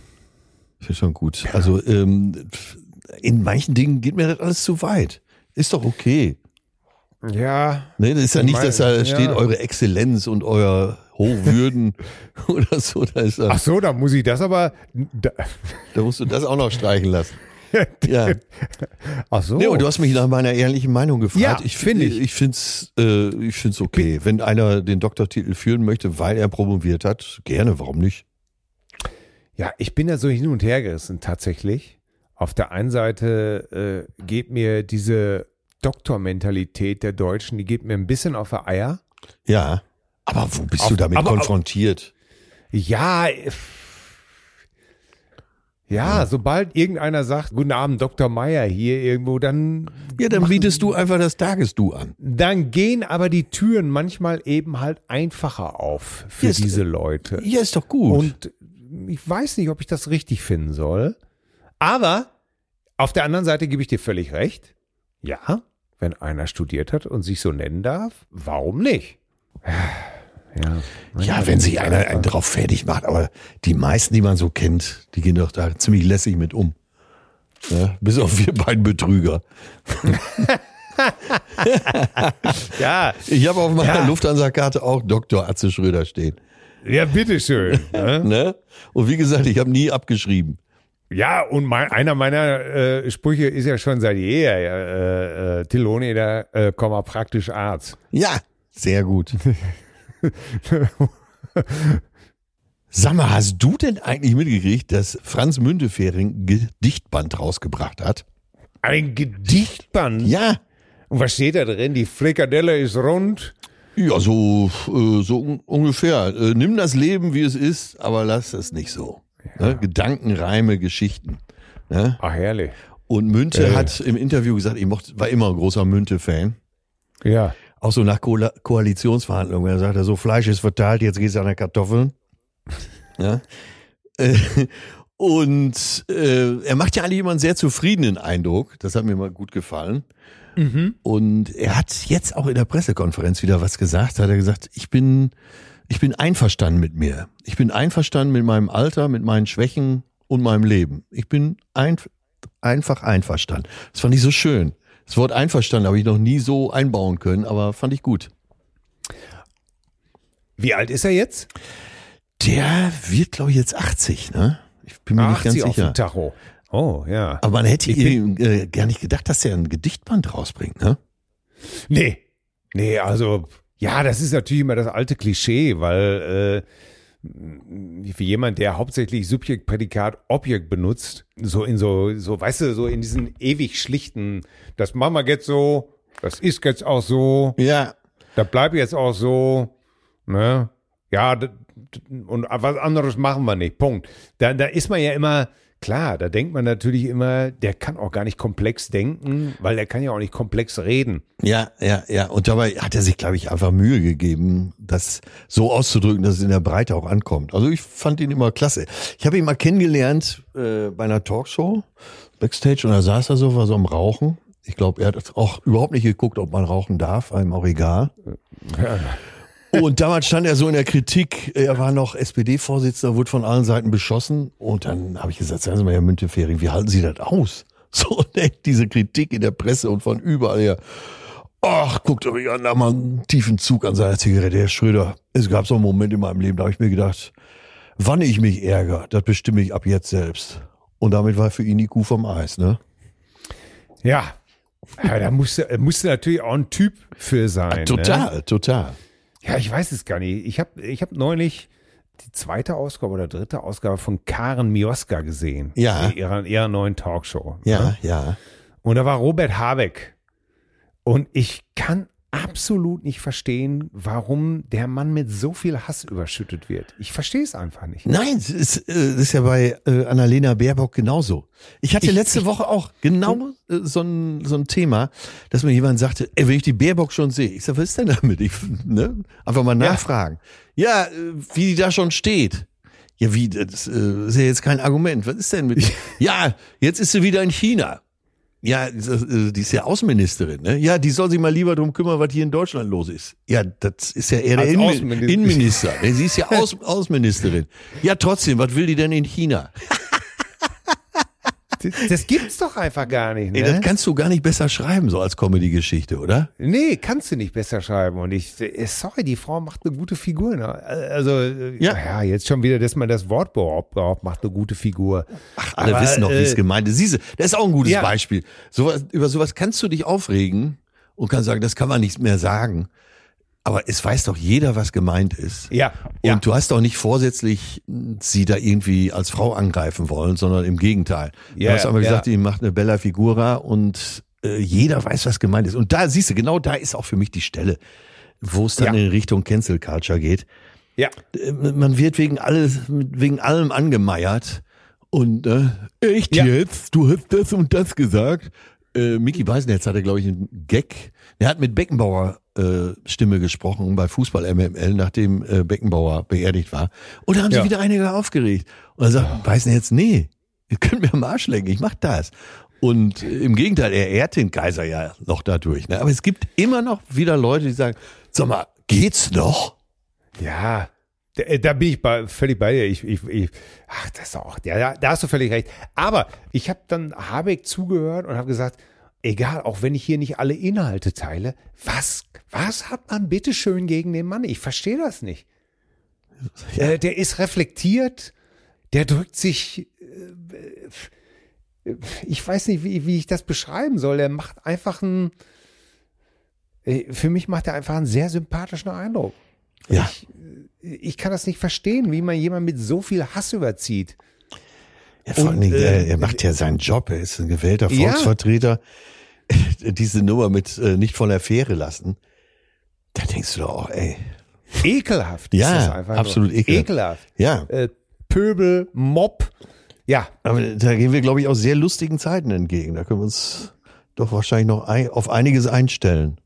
ich schon gut. Also ähm, in manchen Dingen geht mir das alles zu weit. Ist doch okay. Ja. Ne, das ist ja Ich nicht, meine, dass da ja. steht eure Exzellenz und euer Hochwürden oder so. Da, ist Ach so, da muss ich das aber. Da, da musst du das auch noch streichen lassen. Ja. ach so. Nee, und du hast mich nach meiner ehrlichen Meinung gefragt. Ja, ich finde ich. ich finde es äh, ich find's okay, wenn einer den Doktortitel führen möchte, weil er promoviert hat, gerne, warum nicht? Ja, ich bin da so hin und her gerissen tatsächlich. Auf der einen Seite äh, geht mir diese Doktormentalität der Deutschen, die geht mir ein bisschen auf die Eier. Ja. Aber wo bist Auf- du damit aber- konfrontiert? Ja, äh, ja, sobald irgendeiner sagt, guten Abend, Dr. Meier hier irgendwo, dann, Ja, dann bietest du einfach das Tagesdu an. dann gehen aber die Türen manchmal eben halt einfacher auf für Ja, ist- diese Leute. Ja, ist doch gut. Und ich weiß nicht, ob ich das richtig finden soll. Aber auf der anderen Seite gebe ich dir völlig recht. Ja, wenn einer studiert hat und sich so nennen darf, warum nicht? Ja, ja wenn sich einer einen drauf fertig macht, aber die meisten, die man so kennt, die gehen doch da ziemlich lässig mit um. Ja, bis auf wir beiden Betrüger. ja. Ich habe auf meiner ja. Lufthansa-Karte auch Dr. Atze Schröder stehen. Ja, bitteschön. ne? ne? Und wie gesagt, ich habe nie abgeschrieben. Ja, und mein, einer meiner äh, Sprüche ist ja schon seit jeher, äh, äh, Tilone, der äh, Komma praktisch Arzt. Ja, sehr gut. Sag mal, hast du denn eigentlich mitgekriegt, dass Franz Müntefering ein Gedichtband rausgebracht hat? Ein Gedichtband? Ja. Und was steht da drin? Die Frikadelle ist rund. Ja, so, äh, so ungefähr. Äh, nimm das Leben, wie es ist, aber lass es nicht so. Ja. Ne? Gedanken, Reime, Geschichten. Ne? Ach, herrlich. Und Münte äh. hat im Interview gesagt, ich mochte, war immer ein großer Münte-Fan. Ja. Auch so nach Ko Koalitionsverhandlungen. Er sagte, so Fleisch ist verteilt, jetzt geht's an der Kartoffeln. ja. Äh, und äh, er macht ja eigentlich immer einen sehr zufriedenen Eindruck. Das hat mir mal gut gefallen. Mhm. Und er hat jetzt auch in der Pressekonferenz wieder was gesagt. Hat er gesagt, ich bin, ich bin einverstanden mit mir. Ich bin einverstanden mit meinem Alter, mit meinen Schwächen und meinem Leben. Ich bin ein, einfach einverstanden. Das fand ich so schön. Das Wort einverstanden habe ich noch nie so einbauen können, aber fand ich gut. Wie alt ist er jetzt? Der wird, glaube ich, jetzt 80, ne? Ich bin mir nicht ganz sicher. Auf dem Tacho. Oh, ja. Aber man hätte ihm äh, gar nicht gedacht, dass er ein Gedichtband rausbringt, ne? Nee. Nee, also, ja, das ist natürlich immer das alte Klischee, weil äh, für jemand, der hauptsächlich Subjekt, Prädikat, Objekt benutzt, so in so, so, weißt du, so in diesen ewig schlichten, das machen wir jetzt so, das ist jetzt auch so. Ja. Das bleibt jetzt auch so, ne? Ja, und was anderes machen wir nicht. Punkt. Da, da ist man ja immer, Klar, da denkt man natürlich immer, der kann auch gar nicht komplex denken, weil der kann ja auch nicht komplex reden. Ja, ja, ja. Und dabei hat er sich, glaube ich, einfach Mühe gegeben, das so auszudrücken, dass es in der Breite auch ankommt. Also ich fand ihn immer klasse. Ich habe ihn mal kennengelernt äh, bei einer Talkshow, Backstage, und da saß er so, war so am Rauchen. Ich glaube, er hat auch überhaupt nicht geguckt, ob man rauchen darf, einem auch egal. Ja. Und damals stand er so in der Kritik, er war noch SPD-Vorsitzender, wurde von allen Seiten beschossen. Und dann habe ich gesagt, sagen Sie mal, Herr Müntefering, wie halten Sie das aus? So, diese Kritik in der Presse und von überall her. Ach, guckt euch an, da mal einen tiefen Zug an seiner Zigarette, Herr Schröder. Es gab so einen Moment in meinem Leben, da habe ich mir gedacht, wann ich mich ärgere, das bestimme ich ab jetzt selbst. Und damit war für ihn die Kuh vom Eis, ne? Ja, ja da musste, musste natürlich auch ein Typ für sein. Ja, total, ne? total. Ja, ich weiß es gar nicht. Ich habe ich hab neulich die zweite Ausgabe oder dritte Ausgabe von Karen Mioska gesehen. Ja. In ihrer, ihrer neuen Talkshow. Ja, ne? ja. Und da war Robert Habeck. Und ich kann absolut nicht verstehen, warum der Mann mit so viel Hass überschüttet wird. Ich verstehe es einfach nicht. Nein, das ist, äh, ist ja bei äh, Annalena Baerbock genauso. Ich hatte ich, letzte ich, Woche auch genau äh, so, ein, so ein Thema, dass mir jemand sagte, ey, wenn ich die Baerbock schon sehe, ich sage, was ist denn damit? Ich, ne? Einfach mal nachfragen. Ja, ja wie die da schon steht. Ja, wie, das ist ja jetzt kein Argument. Was ist denn mit? ja, jetzt ist sie wieder in China. Ja, die ist ja Außenministerin, ne? Ja, die soll sich mal lieber drum kümmern, was hier in Deutschland los ist. Ja, das ist ja eher der Innenminister. Innenminister. Sie ist ja Außen Außenministerin. Ja, trotzdem, was will die denn in China? Das gibt's doch einfach gar nicht. Ne? Nee, das kannst du gar nicht besser schreiben, so als Comedy-Geschichte, oder? Nee, kannst du nicht besser schreiben. Und ich, äh, sorry, die Frau macht eine gute Figur. Ne? Also, äh, ja. ja, jetzt schon wieder, dass man das Wort behauptet, macht eine gute Figur. Ach, alle Aber, wissen doch, wie es äh, gemeint ist. Siehste, das ist auch ein gutes ja. Beispiel. So, über sowas kannst du dich aufregen und kannst sagen, das kann man nicht mehr sagen. Aber es weiß doch jeder, was gemeint ist. Ja. Und ja. du hast doch nicht vorsätzlich sie da irgendwie als Frau angreifen wollen, sondern im Gegenteil. Ja, du hast aber ja. gesagt, die macht eine Bella Figura und äh, jeder weiß, was gemeint ist. Und da siehst du, genau da ist auch für mich die Stelle, wo es dann ja. in Richtung Cancel Culture geht. Ja. Äh, man wird wegen alles, wegen allem angemeiert. Und äh, echt jetzt? Du hast das und das gesagt. Äh, Mickey Beisenherz hatte, glaube ich, einen Gag. Er hat mit Beckenbauer Stimme gesprochen bei Fußball MML, nachdem äh, Beckenbauer beerdigt war. Und da haben ja. sich wieder einige aufgeregt. Und er sagt, oh. Weißen jetzt, nee, ihr könnt mir am Arsch lenken, ich mach das. Und im Gegenteil, er ehrt den Kaiser ja noch dadurch. Ne? Aber es gibt immer noch wieder Leute, die sagen, sag mal, geht's noch? Ja, da, äh, da bin ich bei, völlig bei dir. Ich, ich, ich, ach, das ist auch, ja, da, da hast du völlig recht. Aber ich habe dann Habeck zugehört und habe gesagt, egal, auch wenn ich hier nicht alle Inhalte teile, was, was hat man bitte schön gegen den Mann? Ich verstehe das nicht. Ja. Äh, der ist reflektiert, der drückt sich, äh, ich weiß nicht, wie, wie ich das beschreiben soll. Er macht einfach einen, äh, für mich macht er einfach einen sehr sympathischen Eindruck. Ja. Ich, ich kann das nicht verstehen, wie man jemand mit so viel Hass überzieht. Ja, vor allem, äh, er macht ja seinen Job, er ist ein gewählter Volksvertreter. Ja. Diese Nummer mit äh, nicht von der Fähre lassen, da denkst du doch auch, ey. Ekelhaft. Ja, absolut nur. ekelhaft. Ekelhaft. Ja. Äh, Pöbel, Mob. Ja. Aber da gehen wir, glaube ich, auch sehr lustigen Zeiten entgegen. Da können wir uns doch wahrscheinlich noch ein, auf einiges einstellen.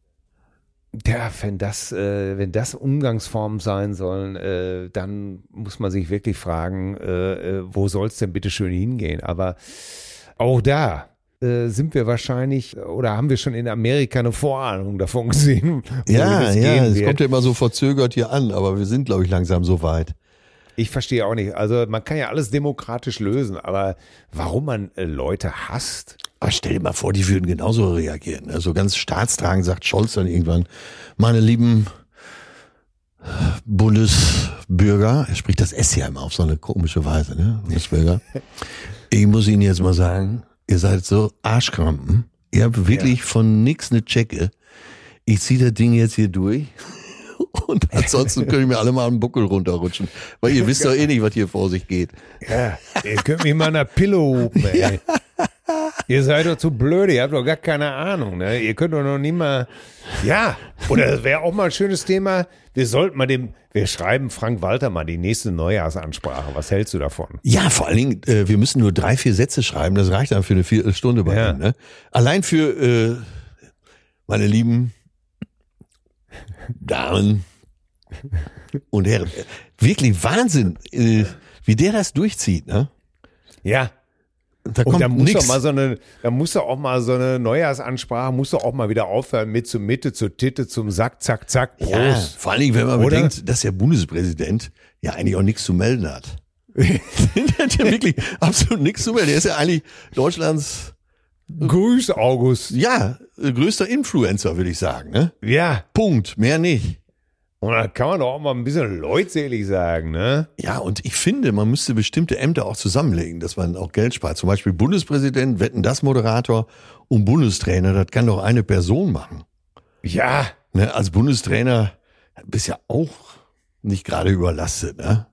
Ja, wenn das, äh, wenn das Umgangsformen sein sollen, äh, dann muss man sich wirklich fragen, äh, äh wo soll es denn bitte schön hingehen? Aber auch da äh, sind wir wahrscheinlich oder haben wir schon in Amerika eine Vorahnung davon gesehen. Ja, ja, es kommt ja immer so verzögert hier an, aber wir sind, glaube ich, langsam so weit. Ich verstehe auch nicht. Also man kann ja alles demokratisch lösen, aber warum man äh, Leute hasst? Aber stell dir mal vor, die würden genauso reagieren. Also ganz staatstragend sagt Scholz dann irgendwann, meine lieben Bundesbürger, er spricht das S ja immer auf so eine komische Weise, ne? Bundesbürger. ich muss Ihnen jetzt mal sagen, ihr seid so Arschkrampen. Ihr habt wirklich ja. von nix eine Checke. Ich ziehe das Ding jetzt hier durch. Und ansonsten können mir alle mal einen Buckel runterrutschen. Weil ihr wisst doch eh nicht, was hier vor sich geht. Ja, ihr könnt mich mal in der Pille hupen, ey. Ja. Ihr seid doch zu blöd, ihr habt doch gar keine Ahnung, ne? Ihr könnt doch noch nie mal. Ja, oder das wäre auch mal ein schönes Thema. Wir sollten mal dem, wir schreiben Frank Walter mal die nächste Neujahrsansprache. Was hältst du davon? Ja, vor allen Dingen, äh, wir müssen nur drei, vier Sätze schreiben. Das reicht dann für eine Viertelstunde bei ja. ihm, ne? Allein für äh, meine lieben Damen und Herren. Wirklich Wahnsinn, äh, wie der das durchzieht, ne? Ja. Da kommt und da muss doch mal so eine, da muss auch mal so eine Neujahrsansprache, muss doch auch mal wieder aufhören mit zur Mitte, zur Titte, zum Sack, zack, zack, Prost. Ja, vor allen Dingen, wenn man Oder? bedenkt, dass der Bundespräsident ja eigentlich auch nichts zu melden hat. der hat ja wirklich absolut nichts zu melden. Der ist ja eigentlich Deutschlands Grüß August. Ja, größter Influencer, würde ich sagen. Ne? Ja. Punkt, mehr nicht. Und da kann man doch auch mal ein bisschen leutselig sagen, ne? Ja, und ich finde, man müsste bestimmte Ämter auch zusammenlegen, dass man auch Geld spart. Zum Beispiel Bundespräsident, Wetten das Moderator und Bundestrainer, das kann doch eine Person machen. Ja. Ne, als Bundestrainer bist ja auch nicht gerade überlastet, ne?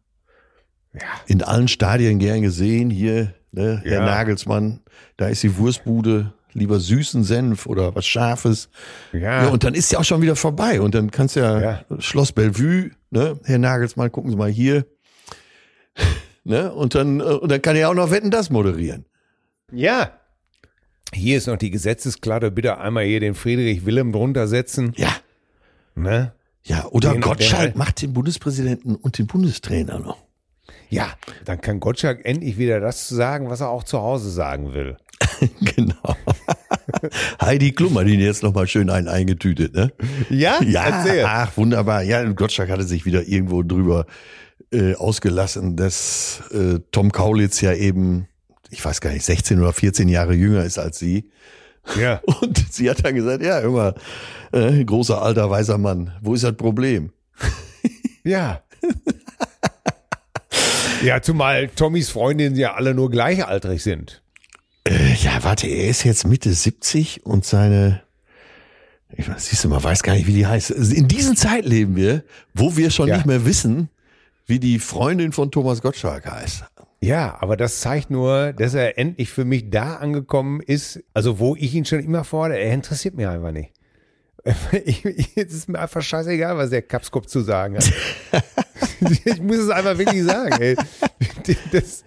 Ja. In allen Stadien gern gesehen, hier, ne, Herr ja. Nagelsmann, da ist die Wurstbude, lieber süßen Senf oder was Scharfes. Ja. ja. Und dann ist ja auch schon wieder vorbei. Und dann kannst ja, ja. Schloss Bellevue, ne, Herr Nagelsmann, gucken Sie mal hier. ne, und dann, äh, und dann kann er auch noch Wetten das moderieren. Ja. Hier ist noch die Gesetzesklatte. Bitte einmal hier den Friedrich Willem drunter setzen. Ja. Ne? Ja, oder den, Gottschalk den, macht den Bundespräsidenten und den Bundestrainer noch. Ja, dann kann Gottschalk endlich wieder das sagen, was er auch zu Hause sagen will. genau. Heidi Klum hat ihn jetzt nochmal schön einen eingetütet, ne? Ja? Ja, Erzähl. ach, wunderbar. Ja, Gottschalk hatte sich wieder irgendwo drüber äh, ausgelassen, dass äh, Tom Kaulitz ja eben, ich weiß gar nicht, 16 oder 14 Jahre jünger ist als sie. Ja. Und sie hat dann gesagt, ja, immer, äh, großer, alter, weißer Mann, wo ist das Problem? Ja. ja, zumal Tommys Freundinnen ja alle nur gleichaltrig sind. Ja, warte, er ist jetzt Mitte 70 und seine, ich weiß, siehst du mal, weiß gar nicht, wie die heißt. In diesen Zeit leben wir, wo wir schon ja. nicht mehr wissen, wie die Freundin von Thomas Gottschalk heißt. Ja, aber das zeigt nur, dass er endlich für mich da angekommen ist, also wo ich ihn schon immer fordere, er interessiert mich einfach nicht. Es ist mir einfach scheißegal, was der Kapskop zu sagen hat. ich muss es einfach wirklich sagen. Ey. Das,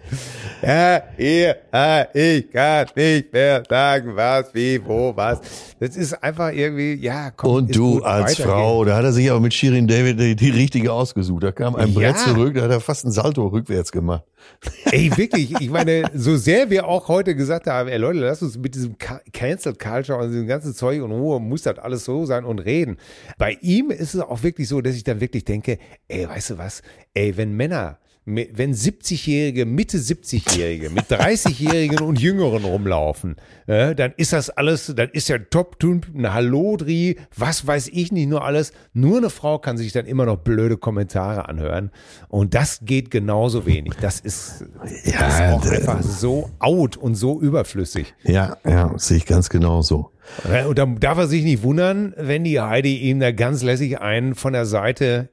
Ja, hier, ah, ich kann nicht mehr sagen, was, wie, wo, was. Das ist einfach irgendwie, ja, komm. Und du als. Frau, da hat er sich aber mit Shirin David die, die richtige ausgesucht. Da kam ein Brett Ja. zurück, da hat er fast ein Salto rückwärts gemacht. Ey, wirklich, ich meine, so sehr wir auch heute gesagt haben, ey Leute, lass uns mit diesem Ca- Cancel Culture und diesem ganzen Zeug und Ruhe muss das alles so sein und reden. Bei ihm ist es auch wirklich so, dass ich dann wirklich denke, ey, weißt du was, ey, wenn Männer, wenn 70-Jährige, Mitte 70-Jährige mit 30-Jährigen und Jüngeren rumlaufen, äh, dann ist das alles, dann ist ja Top-Tun, ein Hallodri, was weiß ich nicht nur alles. Nur eine Frau kann sich dann immer noch blöde Kommentare anhören. Und das geht genauso wenig. Das ist, das ist Ja, auch d- einfach so out und so überflüssig. Ja, ja, sehe ich ganz genau so. Äh, Und dann darf er sich nicht wundern, wenn die Heidi ihm da ganz lässig einen von der Seite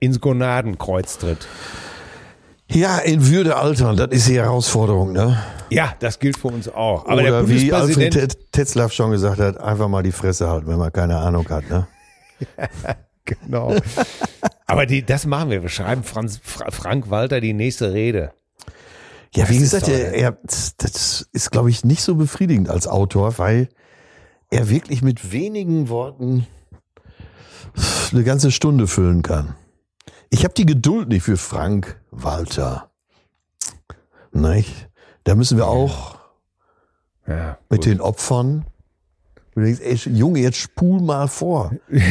ins Gonadenkreuz tritt. Ja, in Würde altern, das ist die Herausforderung, ne? Ja, das gilt für uns auch. Aber der Oder wie Alfred Tetzlaff schon gesagt hat, einfach mal die Fresse halten, wenn man keine Ahnung hat, ne? genau. Aber die, das machen wir. Wir schreiben Franz, Fra- Frank Walter die nächste Rede. Ja, wie Das ist gesagt, er, er, das ist, glaube ich, nicht so befriedigend als Autor, weil er wirklich mit wenigen Worten eine ganze Stunde füllen kann. Ich habe die Geduld nicht für Frank Walter. Nicht? Da müssen wir auch Ja, mit den Opfern. Du denkst, ey, Junge, jetzt spul mal vor.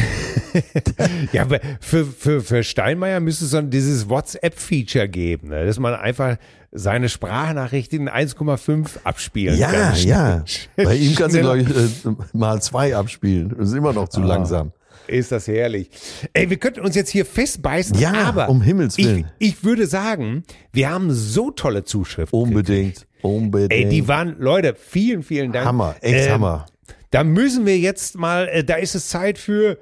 Ja, aber für, für, für Steinmeier müsste es so dieses WhatsApp-Feature geben, ne? dass man einfach seine Sprachnachrichten in 1,5 abspielen Ja, kann. ja. Bei ihm kannst du, glaube ich, äh, mal zwei abspielen. Das ist immer noch Ah. zu langsam. Ist das herrlich. Ey, wir könnten uns jetzt hier festbeißen, Ja, aber um Himmels Willen. Ich, ich würde sagen, wir haben so tolle Zuschriften. Unbedingt. Unbedingt. Ey, die waren, Leute, vielen, vielen Dank. Hammer, echt Ähm, Hammer. Da müssen wir jetzt mal, äh, da ist es Zeit für.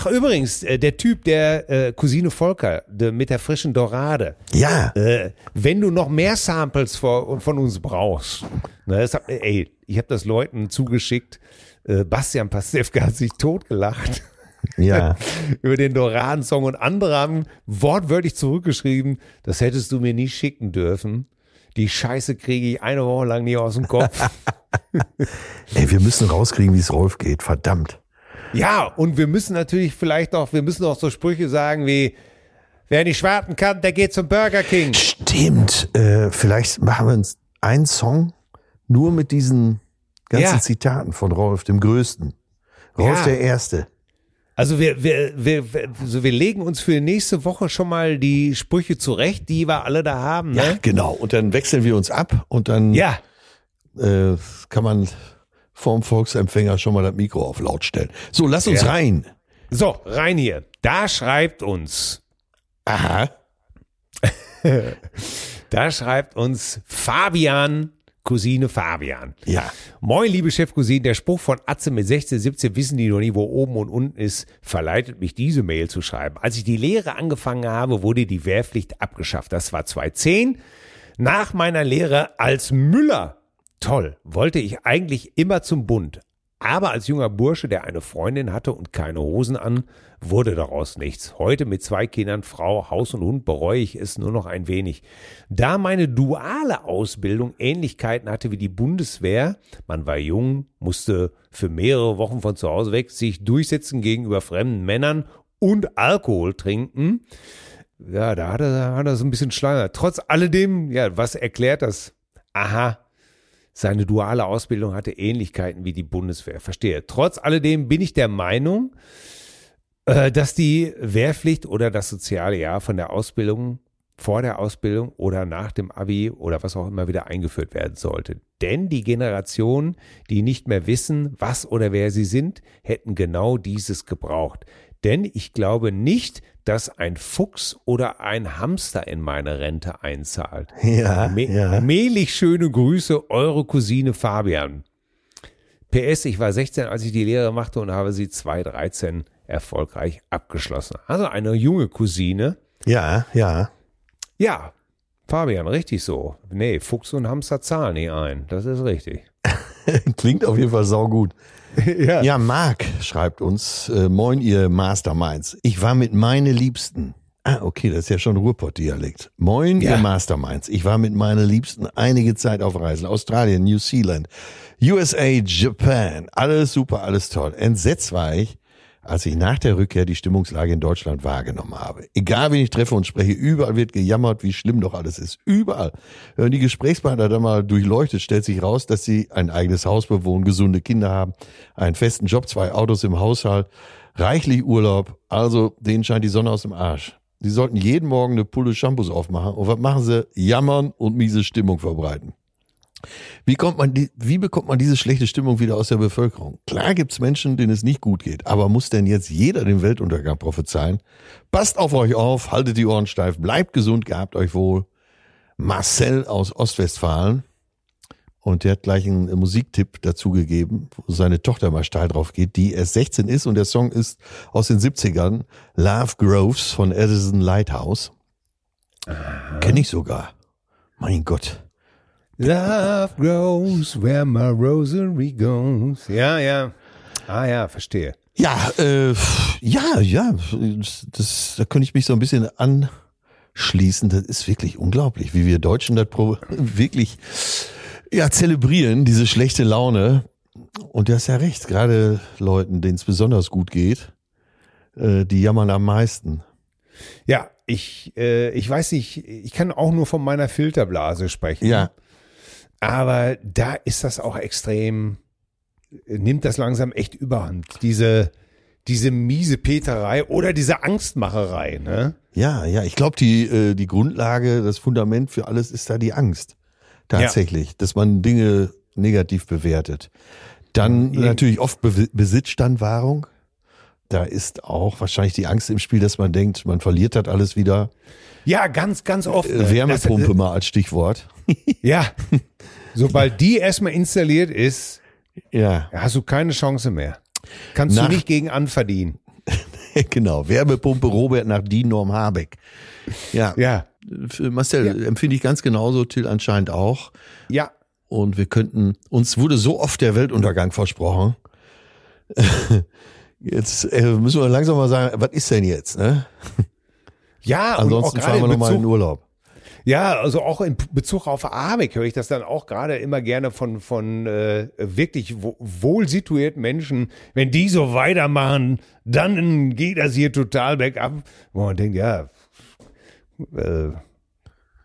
Ach, übrigens, äh, der Typ, der äh, Cousine Volker, der, mit der frischen Dorade. Ja. Äh, wenn du noch mehr Samples von, von uns brauchst, ne, hab, ey, ich habe das Leuten zugeschickt. Äh, Bastian Pastewka hat sich totgelacht Ja. über den Doraden-Song und andere haben wortwörtlich zurückgeschrieben, das hättest du mir nie schicken dürfen. Die Scheiße kriege ich eine Woche lang nie aus dem Kopf. Ey, wir müssen rauskriegen, wie es Rolf geht. Verdammt. Ja, und wir müssen natürlich vielleicht auch, wir müssen auch so Sprüche sagen wie, wer nicht warten kann, der geht zum Burger King. Stimmt. Äh, vielleicht machen wir uns einen Song nur mit diesen ganzen Ja. Zitaten von Rolf, dem Größten. Rolf Ja. der Erste. Also wir, wir, wir, also wir legen uns für nächste Woche schon mal die Sprüche zurecht, die wir alle da haben. Ja, Ne? genau. Und dann wechseln wir uns ab und dann Ja, äh, kann man vorm Volksempfänger schon mal das Mikro auf laut stellen. So, lass uns Ja. rein. so, rein hier. Da schreibt uns, Aha. da schreibt uns Fabian, Cousine Fabian. Ja. Moin, liebe Chefcousine, der Spruch von Atze mit 16, 17 wissen die noch nie, wo oben und unten ist, verleitet mich, diese Mail zu schreiben. Als ich die Lehre angefangen habe, wurde die Wehrpflicht abgeschafft. Das war 2010. Nach meiner Lehre als Müller, toll, wollte ich eigentlich immer zum Bund. Aber als junger Bursche, der eine Freundin hatte und keine Hosen an, wurde daraus nichts. Heute mit zwei Kindern, Frau, Haus und Hund bereue ich es nur noch ein wenig. Da meine duale Ausbildung Ähnlichkeiten hatte wie die Bundeswehr, man war jung, musste für mehrere Wochen von zu Hause weg, sich durchsetzen gegenüber fremden Männern und Alkohol trinken. Ja, da hat er, hat er so ein bisschen Schleiner. Trotz alledem, ja, was erklärt das? Aha, seine duale Ausbildung hatte Ähnlichkeiten wie die Bundeswehr. Verstehe. Trotz alledem bin ich der Meinung, äh, dass die Wehrpflicht oder das soziale Jahr von der Ausbildung vor der Ausbildung oder nach dem Abi oder was auch immer wieder eingeführt werden sollte. Denn die Generation, die nicht mehr wissen, was oder wer sie sind, hätten genau dieses gebraucht. Denn ich glaube nicht, dass ein Fuchs oder ein Hamster in meine Rente einzahlt. Ja, Me ja. Mehlig schöne Grüße, eure Cousine Fabian. PS, ich war 16, als ich die Lehre machte und habe sie 2013 erfolgreich abgeschlossen. Also eine junge Cousine. Ja, ja. Ja, Fabian, richtig so. Nee, Fuchs und Hamster zahlen nie ein. Das ist richtig. Klingt auf jeden Fall saugut. ja. Ja, Marc schreibt uns, äh, moin ihr Masterminds. Ich war mit meine Liebsten. Ah, okay, das ist ja schon Ruhrpott-Dialekt. Moin Ja. ihr Masterminds. Ich war mit meiner Liebsten einige Zeit auf Reisen. Australien, New Zealand, USA, Japan. Alles super, alles toll. Entsetzt war ich, als ich nach der Rückkehr die Stimmungslage in Deutschland wahrgenommen habe. Egal, wen ich treffe und spreche, überall wird gejammert, wie schlimm doch alles ist. Überall. Wenn die Gesprächspartner dann mal durchleuchtet, stellt sich raus, dass sie ein eigenes Haus bewohnen, gesunde Kinder haben, einen festen Job, zwei Autos im Haushalt, reichlich Urlaub. Also, denen scheint die Sonne aus dem Arsch. Die sollten jeden Morgen eine Pulle Shampoos aufmachen. Und was machen sie? Jammern und miese Stimmung verbreiten. Wie, kommt man die, wie bekommt man diese schlechte Stimmung wieder aus der Bevölkerung? Klar gibt's Menschen, denen es nicht gut geht, aber muss denn jetzt jeder den Weltuntergang prophezeien? Passt auf euch auf, haltet die Ohren steif, bleibt gesund, gehabt euch wohl. Marcel aus Ostwestfalen. Und der hat gleich einen Musiktipp dazu gegeben, wo seine Tochter mal steil drauf geht, die erst 16 ist und der Song ist aus den 70ern, Love Groves von Edison Lighthouse. Kenne ich sogar. Mein Gott. Love grows where my rosary goes. Ja, ja. Ah ja, verstehe. Ja, äh, ja, ja, das, da könnte ich mich so ein bisschen anschließen. Das ist wirklich unglaublich, wie wir Deutschen das pro, wirklich ja, zelebrieren, diese schlechte Laune. Und du hast ja recht, gerade Leuten, denen es besonders gut geht, äh, die jammern am meisten. Ja, ich, äh, ich weiß nicht, ich kann auch nur von meiner Filterblase sprechen. Ja, Aber da ist das auch extrem, nimmt das langsam echt überhand. Diese, diese miese Peterei oder diese Angstmacherei, ne? ja, ja. Ich glaube, die, äh, die Grundlage, das Fundament für alles ist da die Angst. Tatsächlich, dass man Dinge negativ bewertet. Dann Ja. natürlich oft Be Besitzstandwahrung. Da ist auch wahrscheinlich die Angst im Spiel, dass man denkt, man verliert das alles wieder. Ja, ganz, ganz oft. Äh, ne? Wärmepumpe mal als Stichwort. Ja. Sobald die erstmal installiert ist, Ja, hast du keine Chance mehr. Kannst Nach- du nicht gegen anverdienen. genau. Wärmepumpe Robert nach DIN Norm Habeck. Ja, Ja. Marcel empfinde ich ganz genauso, Till anscheinend auch. Ja. Und wir könnten, uns wurde so oft der Weltuntergang versprochen. Jetzt äh, müssen wir langsam mal sagen, was ist denn jetzt? Ne? Ja, Ansonsten fahren wir nochmal in den Urlaub. Ja, also auch in Bezug auf Habeck höre ich das dann auch gerade immer gerne von, von äh, wirklich wo, wohl situierten Menschen. Wenn die so weitermachen, dann geht das hier total bergab. Wo man denkt, ja, äh,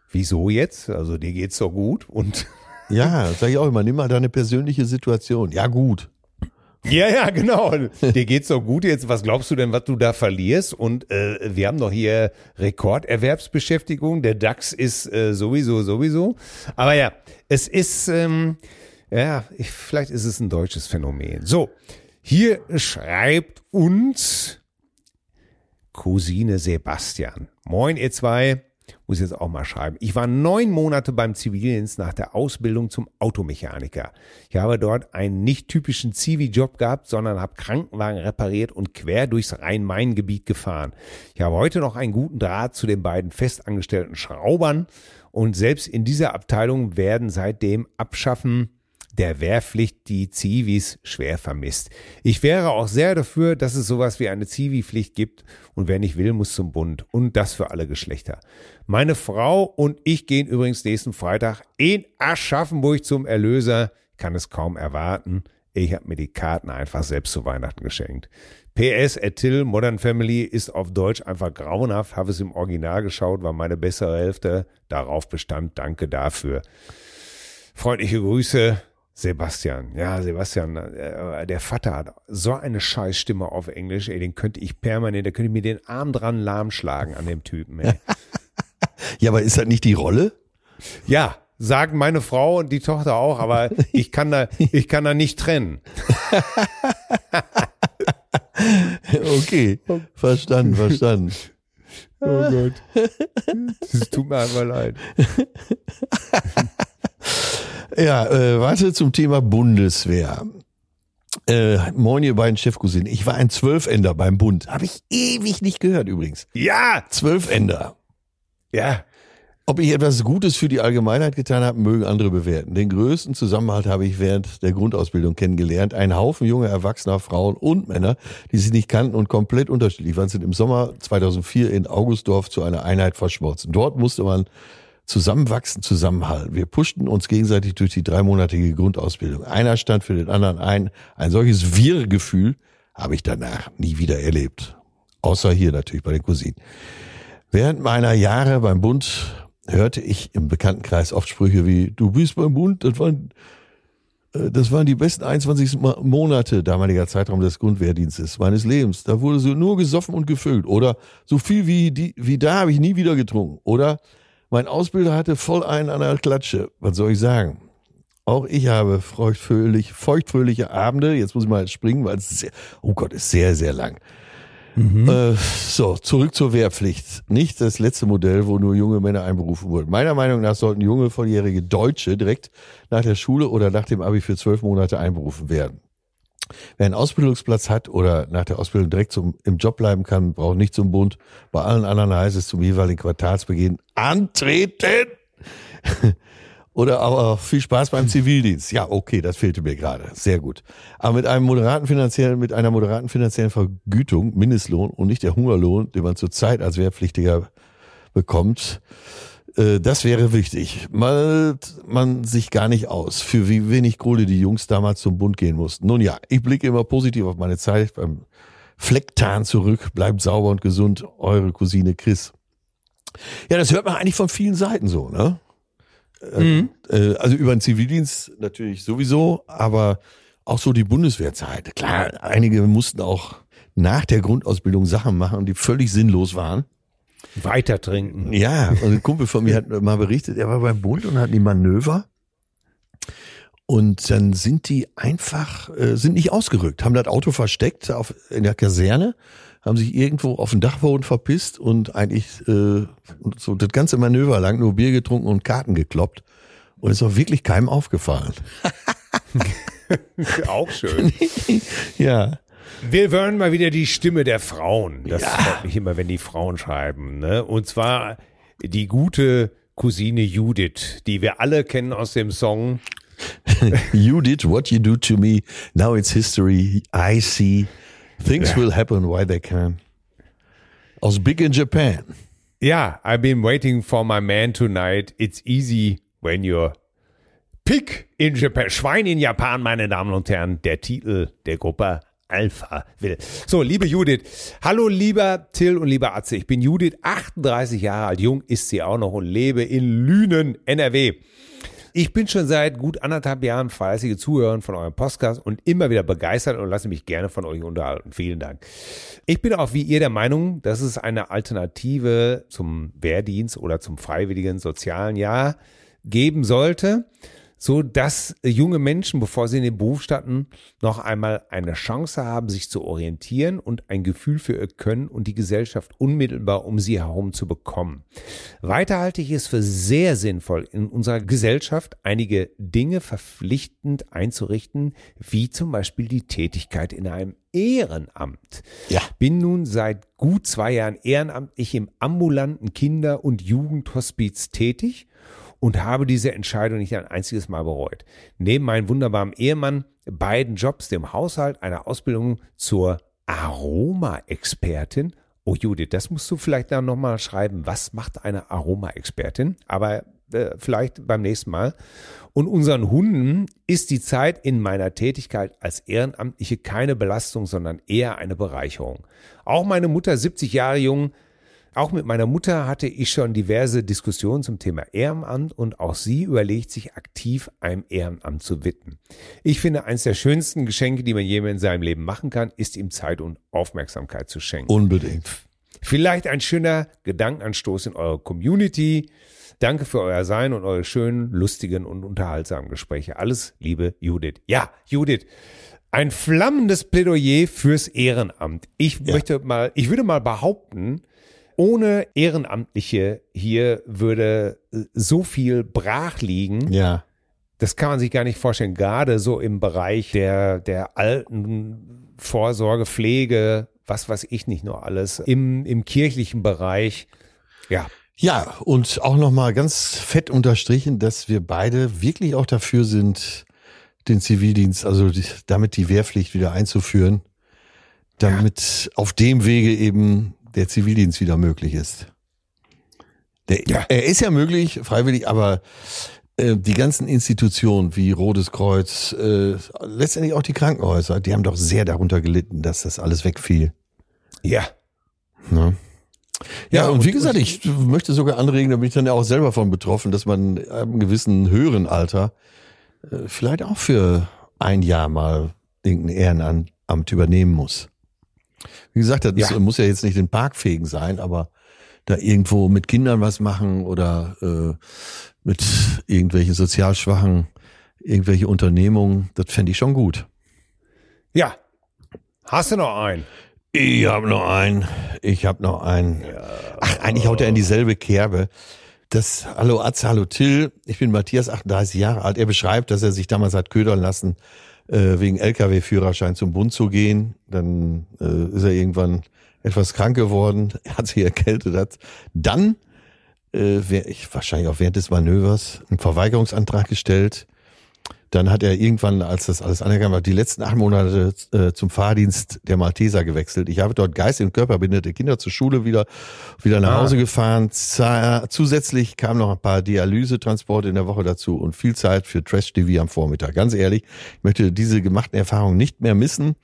wieso jetzt? Also dir geht's doch gut und Ja, sag ich auch immer, nimm mal deine persönliche Situation. Ja, gut. Ja, ja, genau. Dir geht's doch gut jetzt. Was glaubst du denn, was du da verlierst? Und äh, wir haben doch hier Rekorderwerbsbeschäftigung. Der DAX ist äh, sowieso, sowieso. Aber ja, es ist, ähm, ja, ich, vielleicht ist es ein deutsches Phänomen. So, hier schreibt uns Cousine Sebastian. Moin, ihr zwei. Muss jetzt auch mal schreiben. Ich war neun Monate beim Zivildienst nach der Ausbildung zum Automechaniker. Ich habe dort einen nicht typischen Zivi-Job gehabt, sondern habe Krankenwagen repariert und quer durchs Rhein-Main-Gebiet gefahren. Ich habe heute noch einen guten Draht zu den beiden festangestellten Schraubern und selbst in dieser Abteilung werden seit dem Abschaffen der Wehrpflicht die Zivis schwer vermisst. Ich wäre auch sehr dafür, dass es sowas wie eine Zivi-Pflicht gibt und wer nicht will, muss zum Bund und das für alle Geschlechter. Meine Frau und ich gehen übrigens nächsten Freitag in Aschaffenburg zum Erlöser. Kann es kaum erwarten. Ich habe mir die Karten einfach selbst zu Weihnachten geschenkt. PS, Till, Modern Family ist auf Deutsch einfach grauenhaft. Habe es im Original geschaut, war meine bessere Hälfte. Darauf bestand. Danke dafür. Freundliche Grüße, Sebastian. Ja, Sebastian, äh, der Vater hat so eine Scheißstimme auf Englisch, ey, den könnte ich permanent, da könnte ich mir den Arm dran lahmschlagen an dem Typen, ey. Ja, aber ist das nicht die Rolle? Ja, sagen meine Frau und die Tochter auch, aber ich kann da, ich kann da nicht trennen. Okay, verstanden, verstanden. Oh Gott. Es tut mir einfach leid. Ja, äh, warte zum Thema Bundeswehr. Äh, moin, ihr beiden Chefcousinen. Ich war ein Zwölfender beim Bund. Habe ich ewig nicht gehört übrigens. Ja, Zwölfender. ja. Ob ich etwas Gutes für die Allgemeinheit getan habe, mögen andere bewerten. Den größten Zusammenhalt habe ich während der Grundausbildung kennengelernt. Ein Haufen junger, erwachsener Frauen und Männer, die sich nicht kannten und komplett unterschiedlich waren, sind im Sommer 2004 in Augustdorf zu einer Einheit verschmolzen. Dort musste man zusammenwachsen, zusammenhalten. Wir pushten uns gegenseitig durch die dreimonatige Grundausbildung. Einer stand für den anderen ein. Ein solches Wir-Gefühl habe ich danach nie wieder erlebt. Außer hier natürlich bei den Cousinen. Während meiner Jahre beim Bund hörte ich im Bekanntenkreis oft Sprüche wie, du bist beim Bund, das waren, äh, das waren die besten 21 Monate damaliger Zeitraum des Grundwehrdienstes meines Lebens. Da wurde so nur gesoffen und gefüllt. Oder so viel wie, die, wie da habe ich nie wieder getrunken. Oder mein Ausbilder hatte voll einen an der Klatsche. Was soll ich sagen? Auch ich habe feuchtfröhlich, feuchtfröhliche Abende. Jetzt muss ich mal springen, weil es sehr, oh Gott, ist sehr, sehr lang. Mhm. Äh, so, zurück zur Wehrpflicht. Nicht das letzte Modell, wo nur junge Männer einberufen wurden. Meiner Meinung nach sollten junge, volljährige Deutsche direkt nach der Schule oder nach dem Abi für zwölf Monate einberufen werden. Wer einen Ausbildungsplatz hat oder nach der Ausbildung direkt zum, im Job bleiben kann, braucht nicht zum Bund. Bei allen anderen heißt es zum jeweiligen Quartalsbeginn antreten. Oder aber viel Spaß beim Zivildienst. Ja, okay, das fehlte mir gerade. Sehr gut. Aber mit einem moderaten finanziellen, mit einer moderaten finanziellen Vergütung, Mindestlohn und nicht der Hungerlohn, den man zurzeit als Wehrpflichtiger bekommt, das wäre wichtig. Malt man sich gar nicht aus, für wie wenig Kohle die Jungs damals zum Bund gehen mussten. Nun ja, ich blicke immer positiv auf meine Zeit beim Flecktarn zurück. Bleibt sauber und gesund, eure Cousine Chris. Ja, das hört man eigentlich von vielen Seiten so, ne? Mhm. Äh, also über den Zivildienst natürlich sowieso, aber auch so die Bundeswehrzeit. Klar, einige mussten auch nach der Grundausbildung Sachen machen, die völlig sinnlos waren. Weiter trinken. Ja, und ein Kumpel von mir hat mal berichtet, er war beim Bund und hat die Manöver. Und dann sind die einfach, äh, sind nicht ausgerückt, haben das Auto versteckt auf, in der Kaserne haben sich irgendwo auf den Dachboden verpisst und eigentlich äh, so das ganze Manöver lang nur Bier getrunken und Karten gekloppt. Und ist auch wirklich keinem aufgefallen. auch schön. ja. Wir hören mal wieder die Stimme der Frauen. Das ja. freut mich immer, wenn die Frauen schreiben. Ne? Und zwar die gute Cousine Judith, die wir alle kennen aus dem Song. you did what you do to me. Now it's history. I see. Things yeah. will happen why they can. Aus Big in Japan. Yeah, I've been waiting for my man tonight. It's easy when you're Pick in Japan. Schwein in Japan, meine Damen und Herren. Der Titel der Gruppe Alpha will. So, liebe Judith. Hallo, lieber Till und lieber Atze. Ich bin Judith, 38 Jahre alt. Jung ist sie auch noch und lebe in Lünen, NRW. Ich bin schon seit gut anderthalb Jahren fleißige Zuhörer von eurem Podcast und immer wieder begeistert und lasse mich gerne von euch unterhalten. Vielen Dank. Ich bin auch wie ihr der Meinung, dass es eine Alternative zum Wehrdienst oder zum freiwilligen sozialen Jahr geben sollte so dass junge Menschen, bevor sie in den Beruf starten, noch einmal eine Chance haben, sich zu orientieren und ein Gefühl für ihr Können und die Gesellschaft unmittelbar um sie herum zu bekommen. Weiter halte ich es für sehr sinnvoll, in unserer Gesellschaft einige Dinge verpflichtend einzurichten, wie zum Beispiel die Tätigkeit in einem Ehrenamt. Ja. Bin nun seit gut zwei Jahren ehrenamtlich im ambulanten Kinder- und Jugendhospiz tätig und habe diese Entscheidung nicht ein einziges Mal bereut. Neben meinem wunderbaren Ehemann, beiden Jobs, dem Haushalt, einer Ausbildung zur Aroma-Expertin. Oh Judith, das musst du vielleicht dann nochmal schreiben. Was macht eine Aroma-Expertin? Aber äh, vielleicht beim nächsten Mal. Und unseren Hunden ist die Zeit in meiner Tätigkeit als Ehrenamtliche keine Belastung, sondern eher eine Bereicherung. Auch meine Mutter, 70 Jahre jung, auch mit meiner Mutter hatte ich schon diverse Diskussionen zum Thema Ehrenamt und auch sie überlegt sich aktiv einem Ehrenamt zu widmen. Ich finde, eines der schönsten Geschenke, die man jemandem in seinem Leben machen kann, ist ihm Zeit und Aufmerksamkeit zu schenken. Unbedingt. Vielleicht ein schöner Gedankenanstoß in eurer Community. Danke für euer Sein und eure schönen, lustigen und unterhaltsamen Gespräche. Alles Liebe, Judith. Ja, Judith. Ein flammendes Plädoyer fürs Ehrenamt. Ich ja. möchte mal, ich würde mal behaupten, ohne Ehrenamtliche hier würde äh, so viel brach liegen. Ja. Das kann man sich gar nicht vorstellen, gerade so im Bereich der, der alten Vorsorge, Pflege, was weiß ich nicht nur alles, im, im kirchlichen Bereich. Ja. Ja, und auch nochmal ganz fett unterstrichen, dass wir beide wirklich auch dafür sind, den Zivildienst, also die, damit die Wehrpflicht wieder einzuführen, damit ja. auf dem Wege eben der Zivildienst wieder möglich ist. Der, ja. Er ist ja möglich, freiwillig, aber äh, die ganzen Institutionen wie Rotes Kreuz, äh, letztendlich auch die Krankenhäuser, die haben doch sehr darunter gelitten, dass das alles wegfiel. Ja. Ne? Ja, ja, und, und wie gesagt, ich möchte sogar anregen, da bin ich dann ja auch selber von betroffen, dass man einem gewissen höheren Alter äh, vielleicht auch für ein Jahr mal irgendein Ehrenamt übernehmen muss. Wie gesagt, das ja. muss ja jetzt nicht den Park fegen sein, aber da irgendwo mit Kindern was machen oder äh, mit irgendwelchen sozial schwachen, irgendwelche Unternehmungen, das fände ich schon gut. Ja. Hast du noch einen? Ich habe noch einen. Ich habe noch einen. Ach, eigentlich haut er in dieselbe Kerbe. Das Hallo Atze, hallo Till. Ich bin Matthias, 38 Jahre alt. Er beschreibt, dass er sich damals hat ködern lassen, äh, wegen Lkw-Führerschein zum Bund zu gehen. Dann äh, ist er irgendwann etwas krank geworden. Er hat sich erkältet. Hat dann, äh, ich, wahrscheinlich auch während des Manövers, einen Verweigerungsantrag gestellt dann hat er irgendwann, als das alles anerkannt war, die letzten acht Monate äh, zum Fahrdienst der Malteser gewechselt. Ich habe dort Geist- und körperbehinderte Kinder zur Schule wieder, wieder nach ah. Hause gefahren. Zusätzlich kamen noch ein paar Dialysetransporte in der Woche dazu und viel Zeit für Trash-TV am Vormittag. Ganz ehrlich, ich möchte diese gemachten Erfahrungen nicht mehr missen.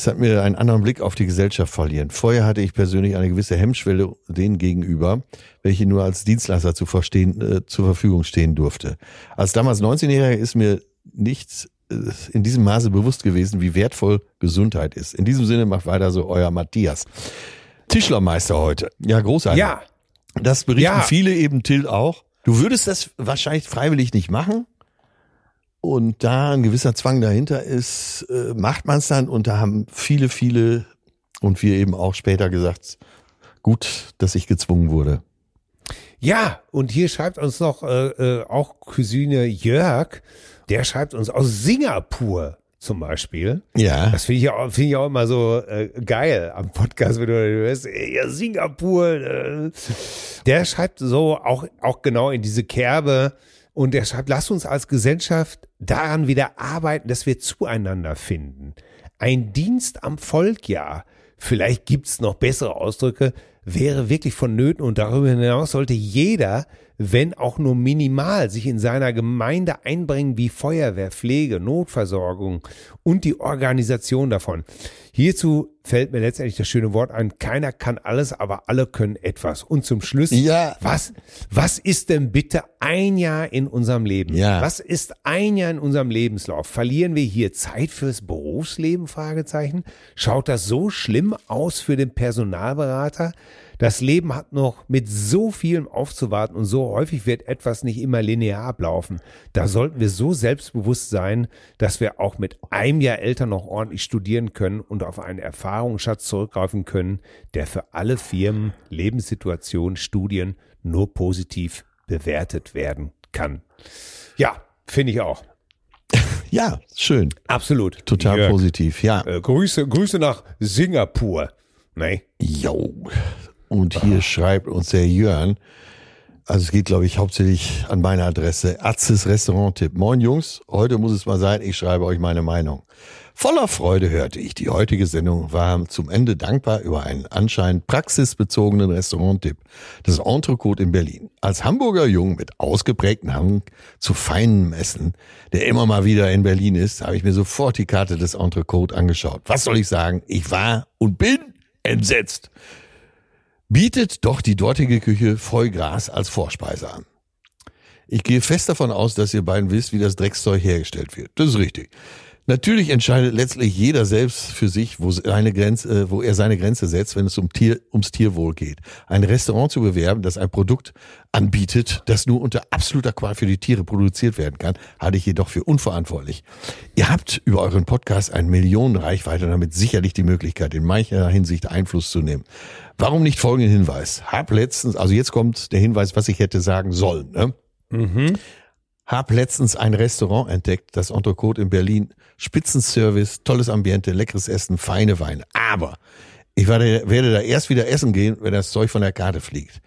Es hat mir einen anderen Blick auf die Gesellschaft verlieren. Vorher hatte ich persönlich eine gewisse Hemmschwelle denen gegenüber, welche nur als Dienstleister zu verstehen, äh, zur Verfügung stehen durfte. Als damals 19-Jähriger ist mir nicht äh, in diesem Maße bewusst gewesen, wie wertvoll Gesundheit ist. In diesem Sinne macht weiter so euer Matthias. Tischlermeister heute. Ja, großartig. Ja. Das berichten ja. viele eben Till auch. Du würdest das wahrscheinlich freiwillig nicht machen und da ein gewisser Zwang dahinter ist, äh, macht man es dann und da haben viele, viele und wir eben auch später gesagt, gut, dass ich gezwungen wurde. Ja, und hier schreibt uns noch äh, äh, auch Cousine Jörg, der schreibt uns aus Singapur zum Beispiel. Ja. Das finde ich, auch, find ich auch immer so äh, geil am Podcast, wenn du hörst, ey, ja, Singapur. Äh. Der schreibt so auch, auch genau in diese Kerbe, und er schreibt, lass uns als Gesellschaft daran wieder arbeiten, dass wir zueinander finden. Ein Dienst am Volk, ja. Vielleicht gibt's noch bessere Ausdrücke, wäre wirklich vonnöten und darüber hinaus sollte jeder wenn auch nur minimal, sich in seiner Gemeinde einbringen wie Feuerwehr, Pflege, Notversorgung und die Organisation davon. Hierzu fällt mir letztendlich das schöne Wort ein, keiner kann alles, aber alle können etwas. Und zum Schluss, ja. was, was ist denn bitte ein Jahr in unserem Leben? Ja. Was ist ein Jahr in unserem Lebenslauf? Verlieren wir hier Zeit fürs Berufsleben? Fragezeichen. Schaut das so schlimm aus für den Personalberater? Das Leben hat noch mit so vielem aufzuwarten und so häufig wird etwas nicht immer linear ablaufen. Da sollten wir so selbstbewusst sein, dass wir auch mit einem Jahr älter noch ordentlich studieren können und auf einen Erfahrungsschatz zurückgreifen können, der für alle Firmen, Lebenssituationen, Studien nur positiv bewertet werden kann. Ja, finde ich auch. Ja, schön. Absolut. Total Jörg. positiv, ja. Äh, Grüße, Grüße nach Singapur. Nee. Jo, und hier schreibt uns der Jörn, also es geht, glaube ich, hauptsächlich an meine Adresse, Atzes Restaurant-Tipp. Moin Jungs, heute muss es mal sein, ich schreibe euch meine Meinung. Voller Freude hörte ich die heutige Sendung, war zum Ende dankbar über einen anscheinend praxisbezogenen Restaurant-Tipp. Das Entrecote in Berlin. Als Hamburger Jung mit ausgeprägtem Hang zu feinem Essen, der immer mal wieder in Berlin ist, habe ich mir sofort die Karte des Entrecote angeschaut. Was soll ich sagen? Ich war und bin entsetzt bietet doch die dortige Küche Vollgras als Vorspeise an. Ich gehe fest davon aus, dass ihr beiden wisst, wie das Dreckszeug hergestellt wird. Das ist richtig. Natürlich entscheidet letztlich jeder selbst für sich, wo, seine Grenze, äh, wo er seine Grenze setzt, wenn es um Tier, ums Tierwohl geht. Ein Restaurant zu bewerben, das ein Produkt anbietet, das nur unter absoluter Qual für die Tiere produziert werden kann, halte ich jedoch für unverantwortlich. Ihr habt über euren Podcast eine Millionenreichweite und damit sicherlich die Möglichkeit, in mancher Hinsicht Einfluss zu nehmen. Warum nicht folgenden Hinweis? Hab letztens, also jetzt kommt der Hinweis, was ich hätte sagen sollen. Ne? Mhm. Hab letztens ein Restaurant entdeckt, das Entrecote in Berlin. Spitzenservice, tolles Ambiente, leckeres Essen, feine Weine. Aber ich werde, werde da erst wieder essen gehen, wenn das Zeug von der Karte fliegt.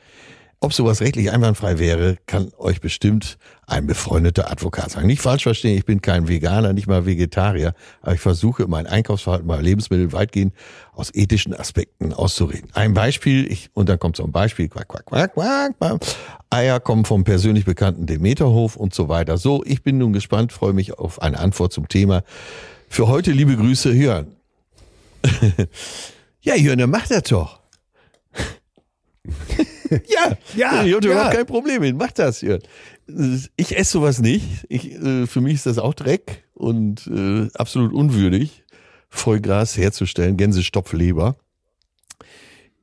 Ob sowas rechtlich einwandfrei wäre, kann euch bestimmt ein befreundeter Advokat sagen. Nicht falsch verstehen, ich bin kein Veganer, nicht mal Vegetarier, aber ich versuche mein Einkaufsverhalten bei Lebensmitteln weitgehend aus ethischen Aspekten auszureden. Ein Beispiel, ich, und dann kommt so ein Beispiel, quack, quack, quack, quack, quack. Eier kommen vom persönlich bekannten Demeterhof und so weiter. So, ich bin nun gespannt, freue mich auf eine Antwort zum Thema. Für heute liebe Grüße, Jörn. ja, Jörn, macht er doch. ja, ja, ich habe ja. überhaupt kein Problem mit. Mach das, Jörn. Ich esse sowas nicht. Ich, äh, für mich ist das auch Dreck und äh, absolut unwürdig, Vollgras herzustellen, Gänsestopfleber.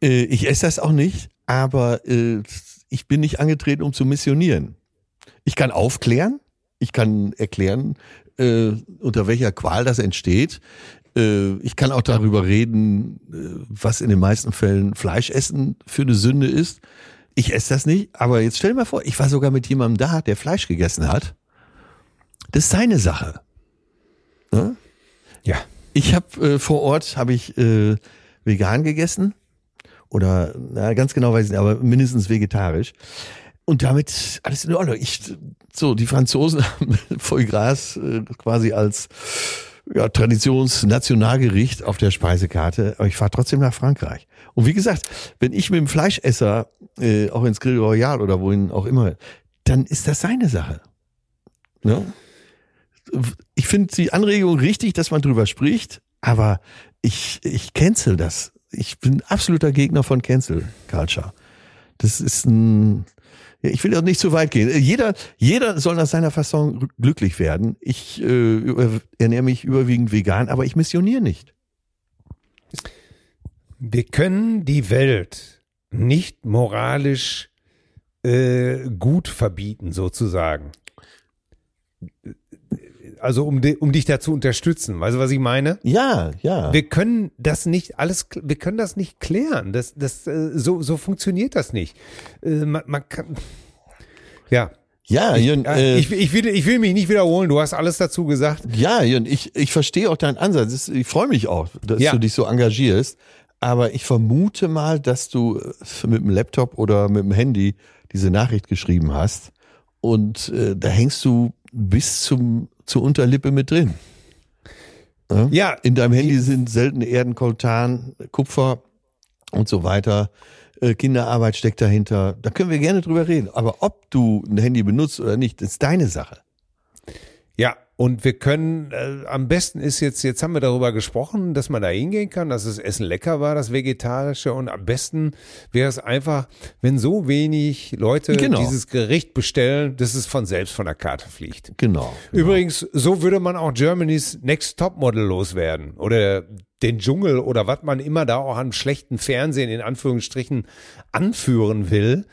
Äh, ich esse das auch nicht, aber äh, ich bin nicht angetreten, um zu missionieren. Ich kann aufklären, ich kann erklären, äh, unter welcher Qual das entsteht. Äh, ich kann auch darüber reden, äh, was in den meisten Fällen Fleischessen für eine Sünde ist. Ich esse das nicht, aber jetzt stell dir mal vor, ich war sogar mit jemandem da, der Fleisch gegessen hat. Das ist seine Sache. Ne? Ja. Ich habe äh, vor Ort habe ich äh, vegan gegessen oder na, ganz genau weiß ich nicht, aber mindestens vegetarisch. Und damit alles in Ordnung. Ich, so, die Franzosen haben voll Gras äh, quasi als ja, Traditionsnationalgericht auf der Speisekarte, aber ich fahre trotzdem nach Frankreich. Und wie gesagt, wenn ich mit dem Fleischesser äh, auch ins Grill Royal oder wohin auch immer, dann ist das seine Sache. Ne? Ich finde die Anregung richtig, dass man drüber spricht, aber ich, ich cancel das. Ich bin absoluter Gegner von Cancel Culture. Das ist ein, ich will auch nicht zu weit gehen. Jeder, jeder soll nach seiner Fasson glücklich werden. Ich äh, ernähre mich überwiegend vegan, aber ich missioniere nicht. Wir können die Welt nicht moralisch äh, gut verbieten, sozusagen. Also um, di- um dich da zu unterstützen. Weißt du, was ich meine? Ja, ja. Wir können das nicht alles, wir können das nicht klären. Das, das, äh, so, so funktioniert das nicht. Äh, Man, man kann, ja. ja, Jürgen, Ja, äh, ich, ich, will, ich will mich nicht wiederholen. Du hast alles dazu gesagt. ja, Jürgen, ich, ich verstehe auch deinen Ansatz. Ich freue mich auch, dass Ja. du dich so engagierst. Aber ich vermute mal, dass du äh, mit dem Laptop oder mit dem Handy diese Nachricht geschrieben hast. Und äh, da hängst du bis zum zur Unterlippe mit drin. Ja, In deinem Handy sind seltene Erden, Koltan, Kupfer und so weiter. Äh, Kinderarbeit steckt dahinter. Da können wir gerne drüber reden. Aber ob du ein Handy benutzt oder nicht, ist deine Sache. Ja, und wir können, äh, am besten ist jetzt, jetzt haben wir darüber gesprochen, dass man da hingehen kann, dass das Essen lecker war, das Vegetarische. Und am besten wäre es einfach, wenn so wenig Leute Genau. dieses Gericht bestellen, dass es von selbst von der Karte fliegt. Genau. Übrigens, so würde man auch Germany's Next Topmodel loswerden. Oder den Dschungel oder was man immer da auch an schlechten Fernsehen in Anführungsstrichen anführen will.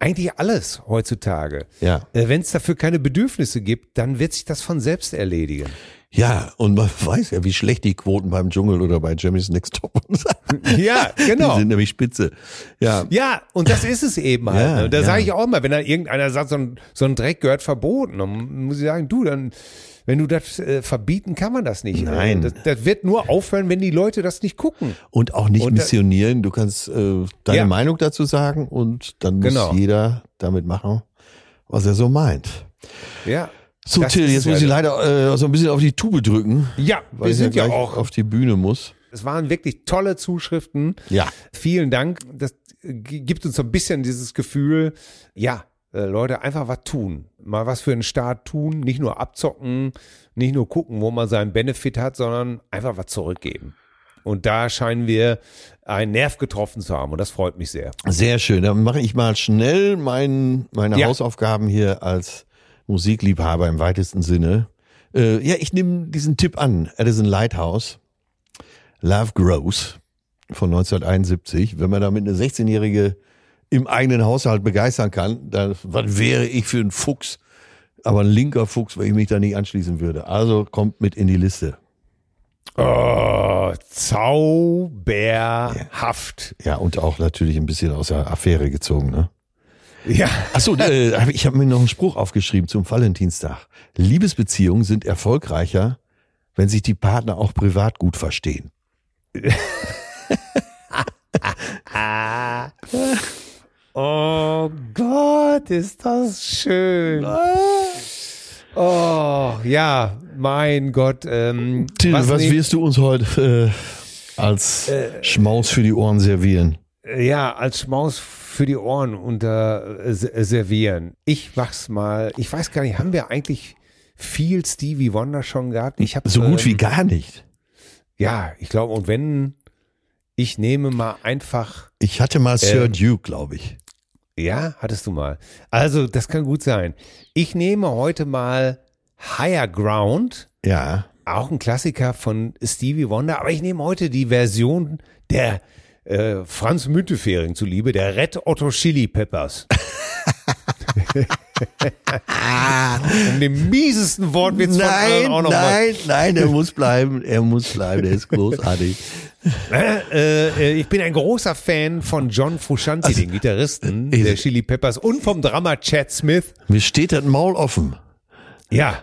Eigentlich alles heutzutage. Ja. Äh, Wenn es dafür keine Bedürfnisse gibt, dann wird sich das von selbst erledigen. Ja, und man weiß ja, wie schlecht die Quoten beim Dschungel oder bei Jeremy's Next Top sind. Ja, Die genau. sind nämlich spitze. Ja. Ja, und das ist es eben halt. Ja, ne? Da ja. sage ich auch mal, wenn da irgendeiner sagt, so ein, so ein Dreck gehört verboten, dann muss ich sagen, du, dann, wenn du das äh, verbieten, kann man das nicht. Nein. Das, das wird nur aufhören, wenn die Leute das nicht gucken. Und auch nicht Und missionieren. Du kannst äh, deine Ja. Meinung dazu sagen und dann muss Genau. jeder damit machen, was er so meint. Ja. So, Das Till, jetzt ja muss ich der- leider äh, so ein bisschen auf die Tube drücken, Ja, weil wir ich sind ja gleich auch. auf die Bühne muss. Es waren wirklich tolle Zuschriften. Ja. Vielen Dank. Das g- gibt uns so ein bisschen dieses Gefühl, ja, äh, Leute, einfach was tun. Mal was für den Staat tun. Nicht nur abzocken, nicht nur gucken, wo man seinen Benefit hat, sondern einfach was zurückgeben. Und da scheinen wir einen Nerv getroffen zu haben. Und das freut mich sehr. Sehr schön. Dann mache ich mal schnell mein, meine Ja. Hausaufgaben hier als Musikliebhaber im weitesten Sinne. Äh, ja, ich nehme diesen Tipp an. Edison Lighthouse. Love Grows von 1971. Wenn man damit eine 16-Jährige im eigenen Haushalt begeistern kann, dann was wäre ich für ein Fuchs? Aber ein linker Fuchs, wenn ich mich da nicht anschließen würde. Also kommt mit in die Liste. Oh, zauberhaft. Ja, und auch natürlich ein bisschen aus der Affäre gezogen, ne? Ja. Achso, äh, ich habe mir noch einen Spruch aufgeschrieben zum Valentinstag. Liebesbeziehungen sind erfolgreicher, wenn sich die Partner auch privat gut verstehen. Oh Gott, ist das schön. Oh, ja, mein Gott. Ähm, Till, was, nehm- wirst du uns heute äh, als Schmaus für die Ohren servieren? Ja, als Schmaus für die Ohren unter äh, se- servieren. Ich mach's mal. Ich weiß gar nicht, haben wir eigentlich viel Stevie Wonder schon gehabt? Ich habe So gut ähm, wie gar nicht. Ja, ich glaube, und wenn ich nehme mal einfach, Ich hatte mal Sir Ähm, Duke, glaube ich. ja, hattest du mal. Also, das kann gut sein. Ich nehme heute mal Higher Ground, Ja. auch ein Klassiker von Stevie Wonder, aber ich nehme heute die Version der äh, Franz Müntefering zuliebe, der Red Otto Chili Peppers. um den miesesten Wortwitz von Nein, auch noch mal nein, nein, er muss bleiben. Er muss bleiben. Der ist großartig. Äh, äh, ich bin ein großer Fan von John Frusciante, den Gitarristen ich- der Chili Peppers und vom Drummer Chad Smith. Mir steht das Maul offen. Ja.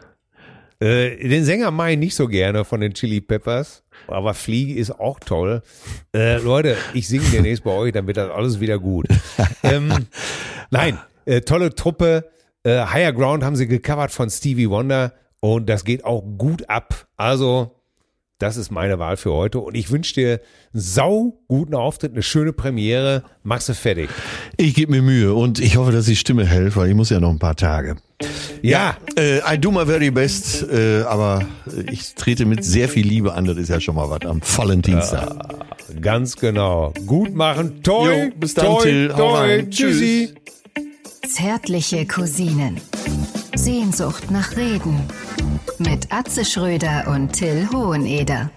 Äh, den Sänger mache ich nicht so gerne von den Chili Peppers, aber Fliege ist auch toll. Äh, Leute, ich singe demnächst bei euch, dann wird das alles wieder gut. ähm, nein, äh, tolle Truppe. Äh, Higher Ground haben sie gecovert von Stevie Wonder und das geht auch gut ab. Also, das ist meine Wahl für heute und ich wünsche dir einen sau guten Auftritt, eine schöne Premiere. Machst du fertig. Ich gebe mir Mühe und ich hoffe, dass die Stimme hält, weil ich muss ja noch ein paar Tage. Ja, Äh, I do my very best, äh, aber ich trete mit sehr viel Liebe an. Das ist ja schon mal was am Valentinstag. ganz genau. Gut machen. Toi, Jo, bis dann, toi, Till. Toi. Tschüssi. Zärtliche Cousinen. Sehnsucht nach Reden. Mit Atze Schröder und Till Hoheneder.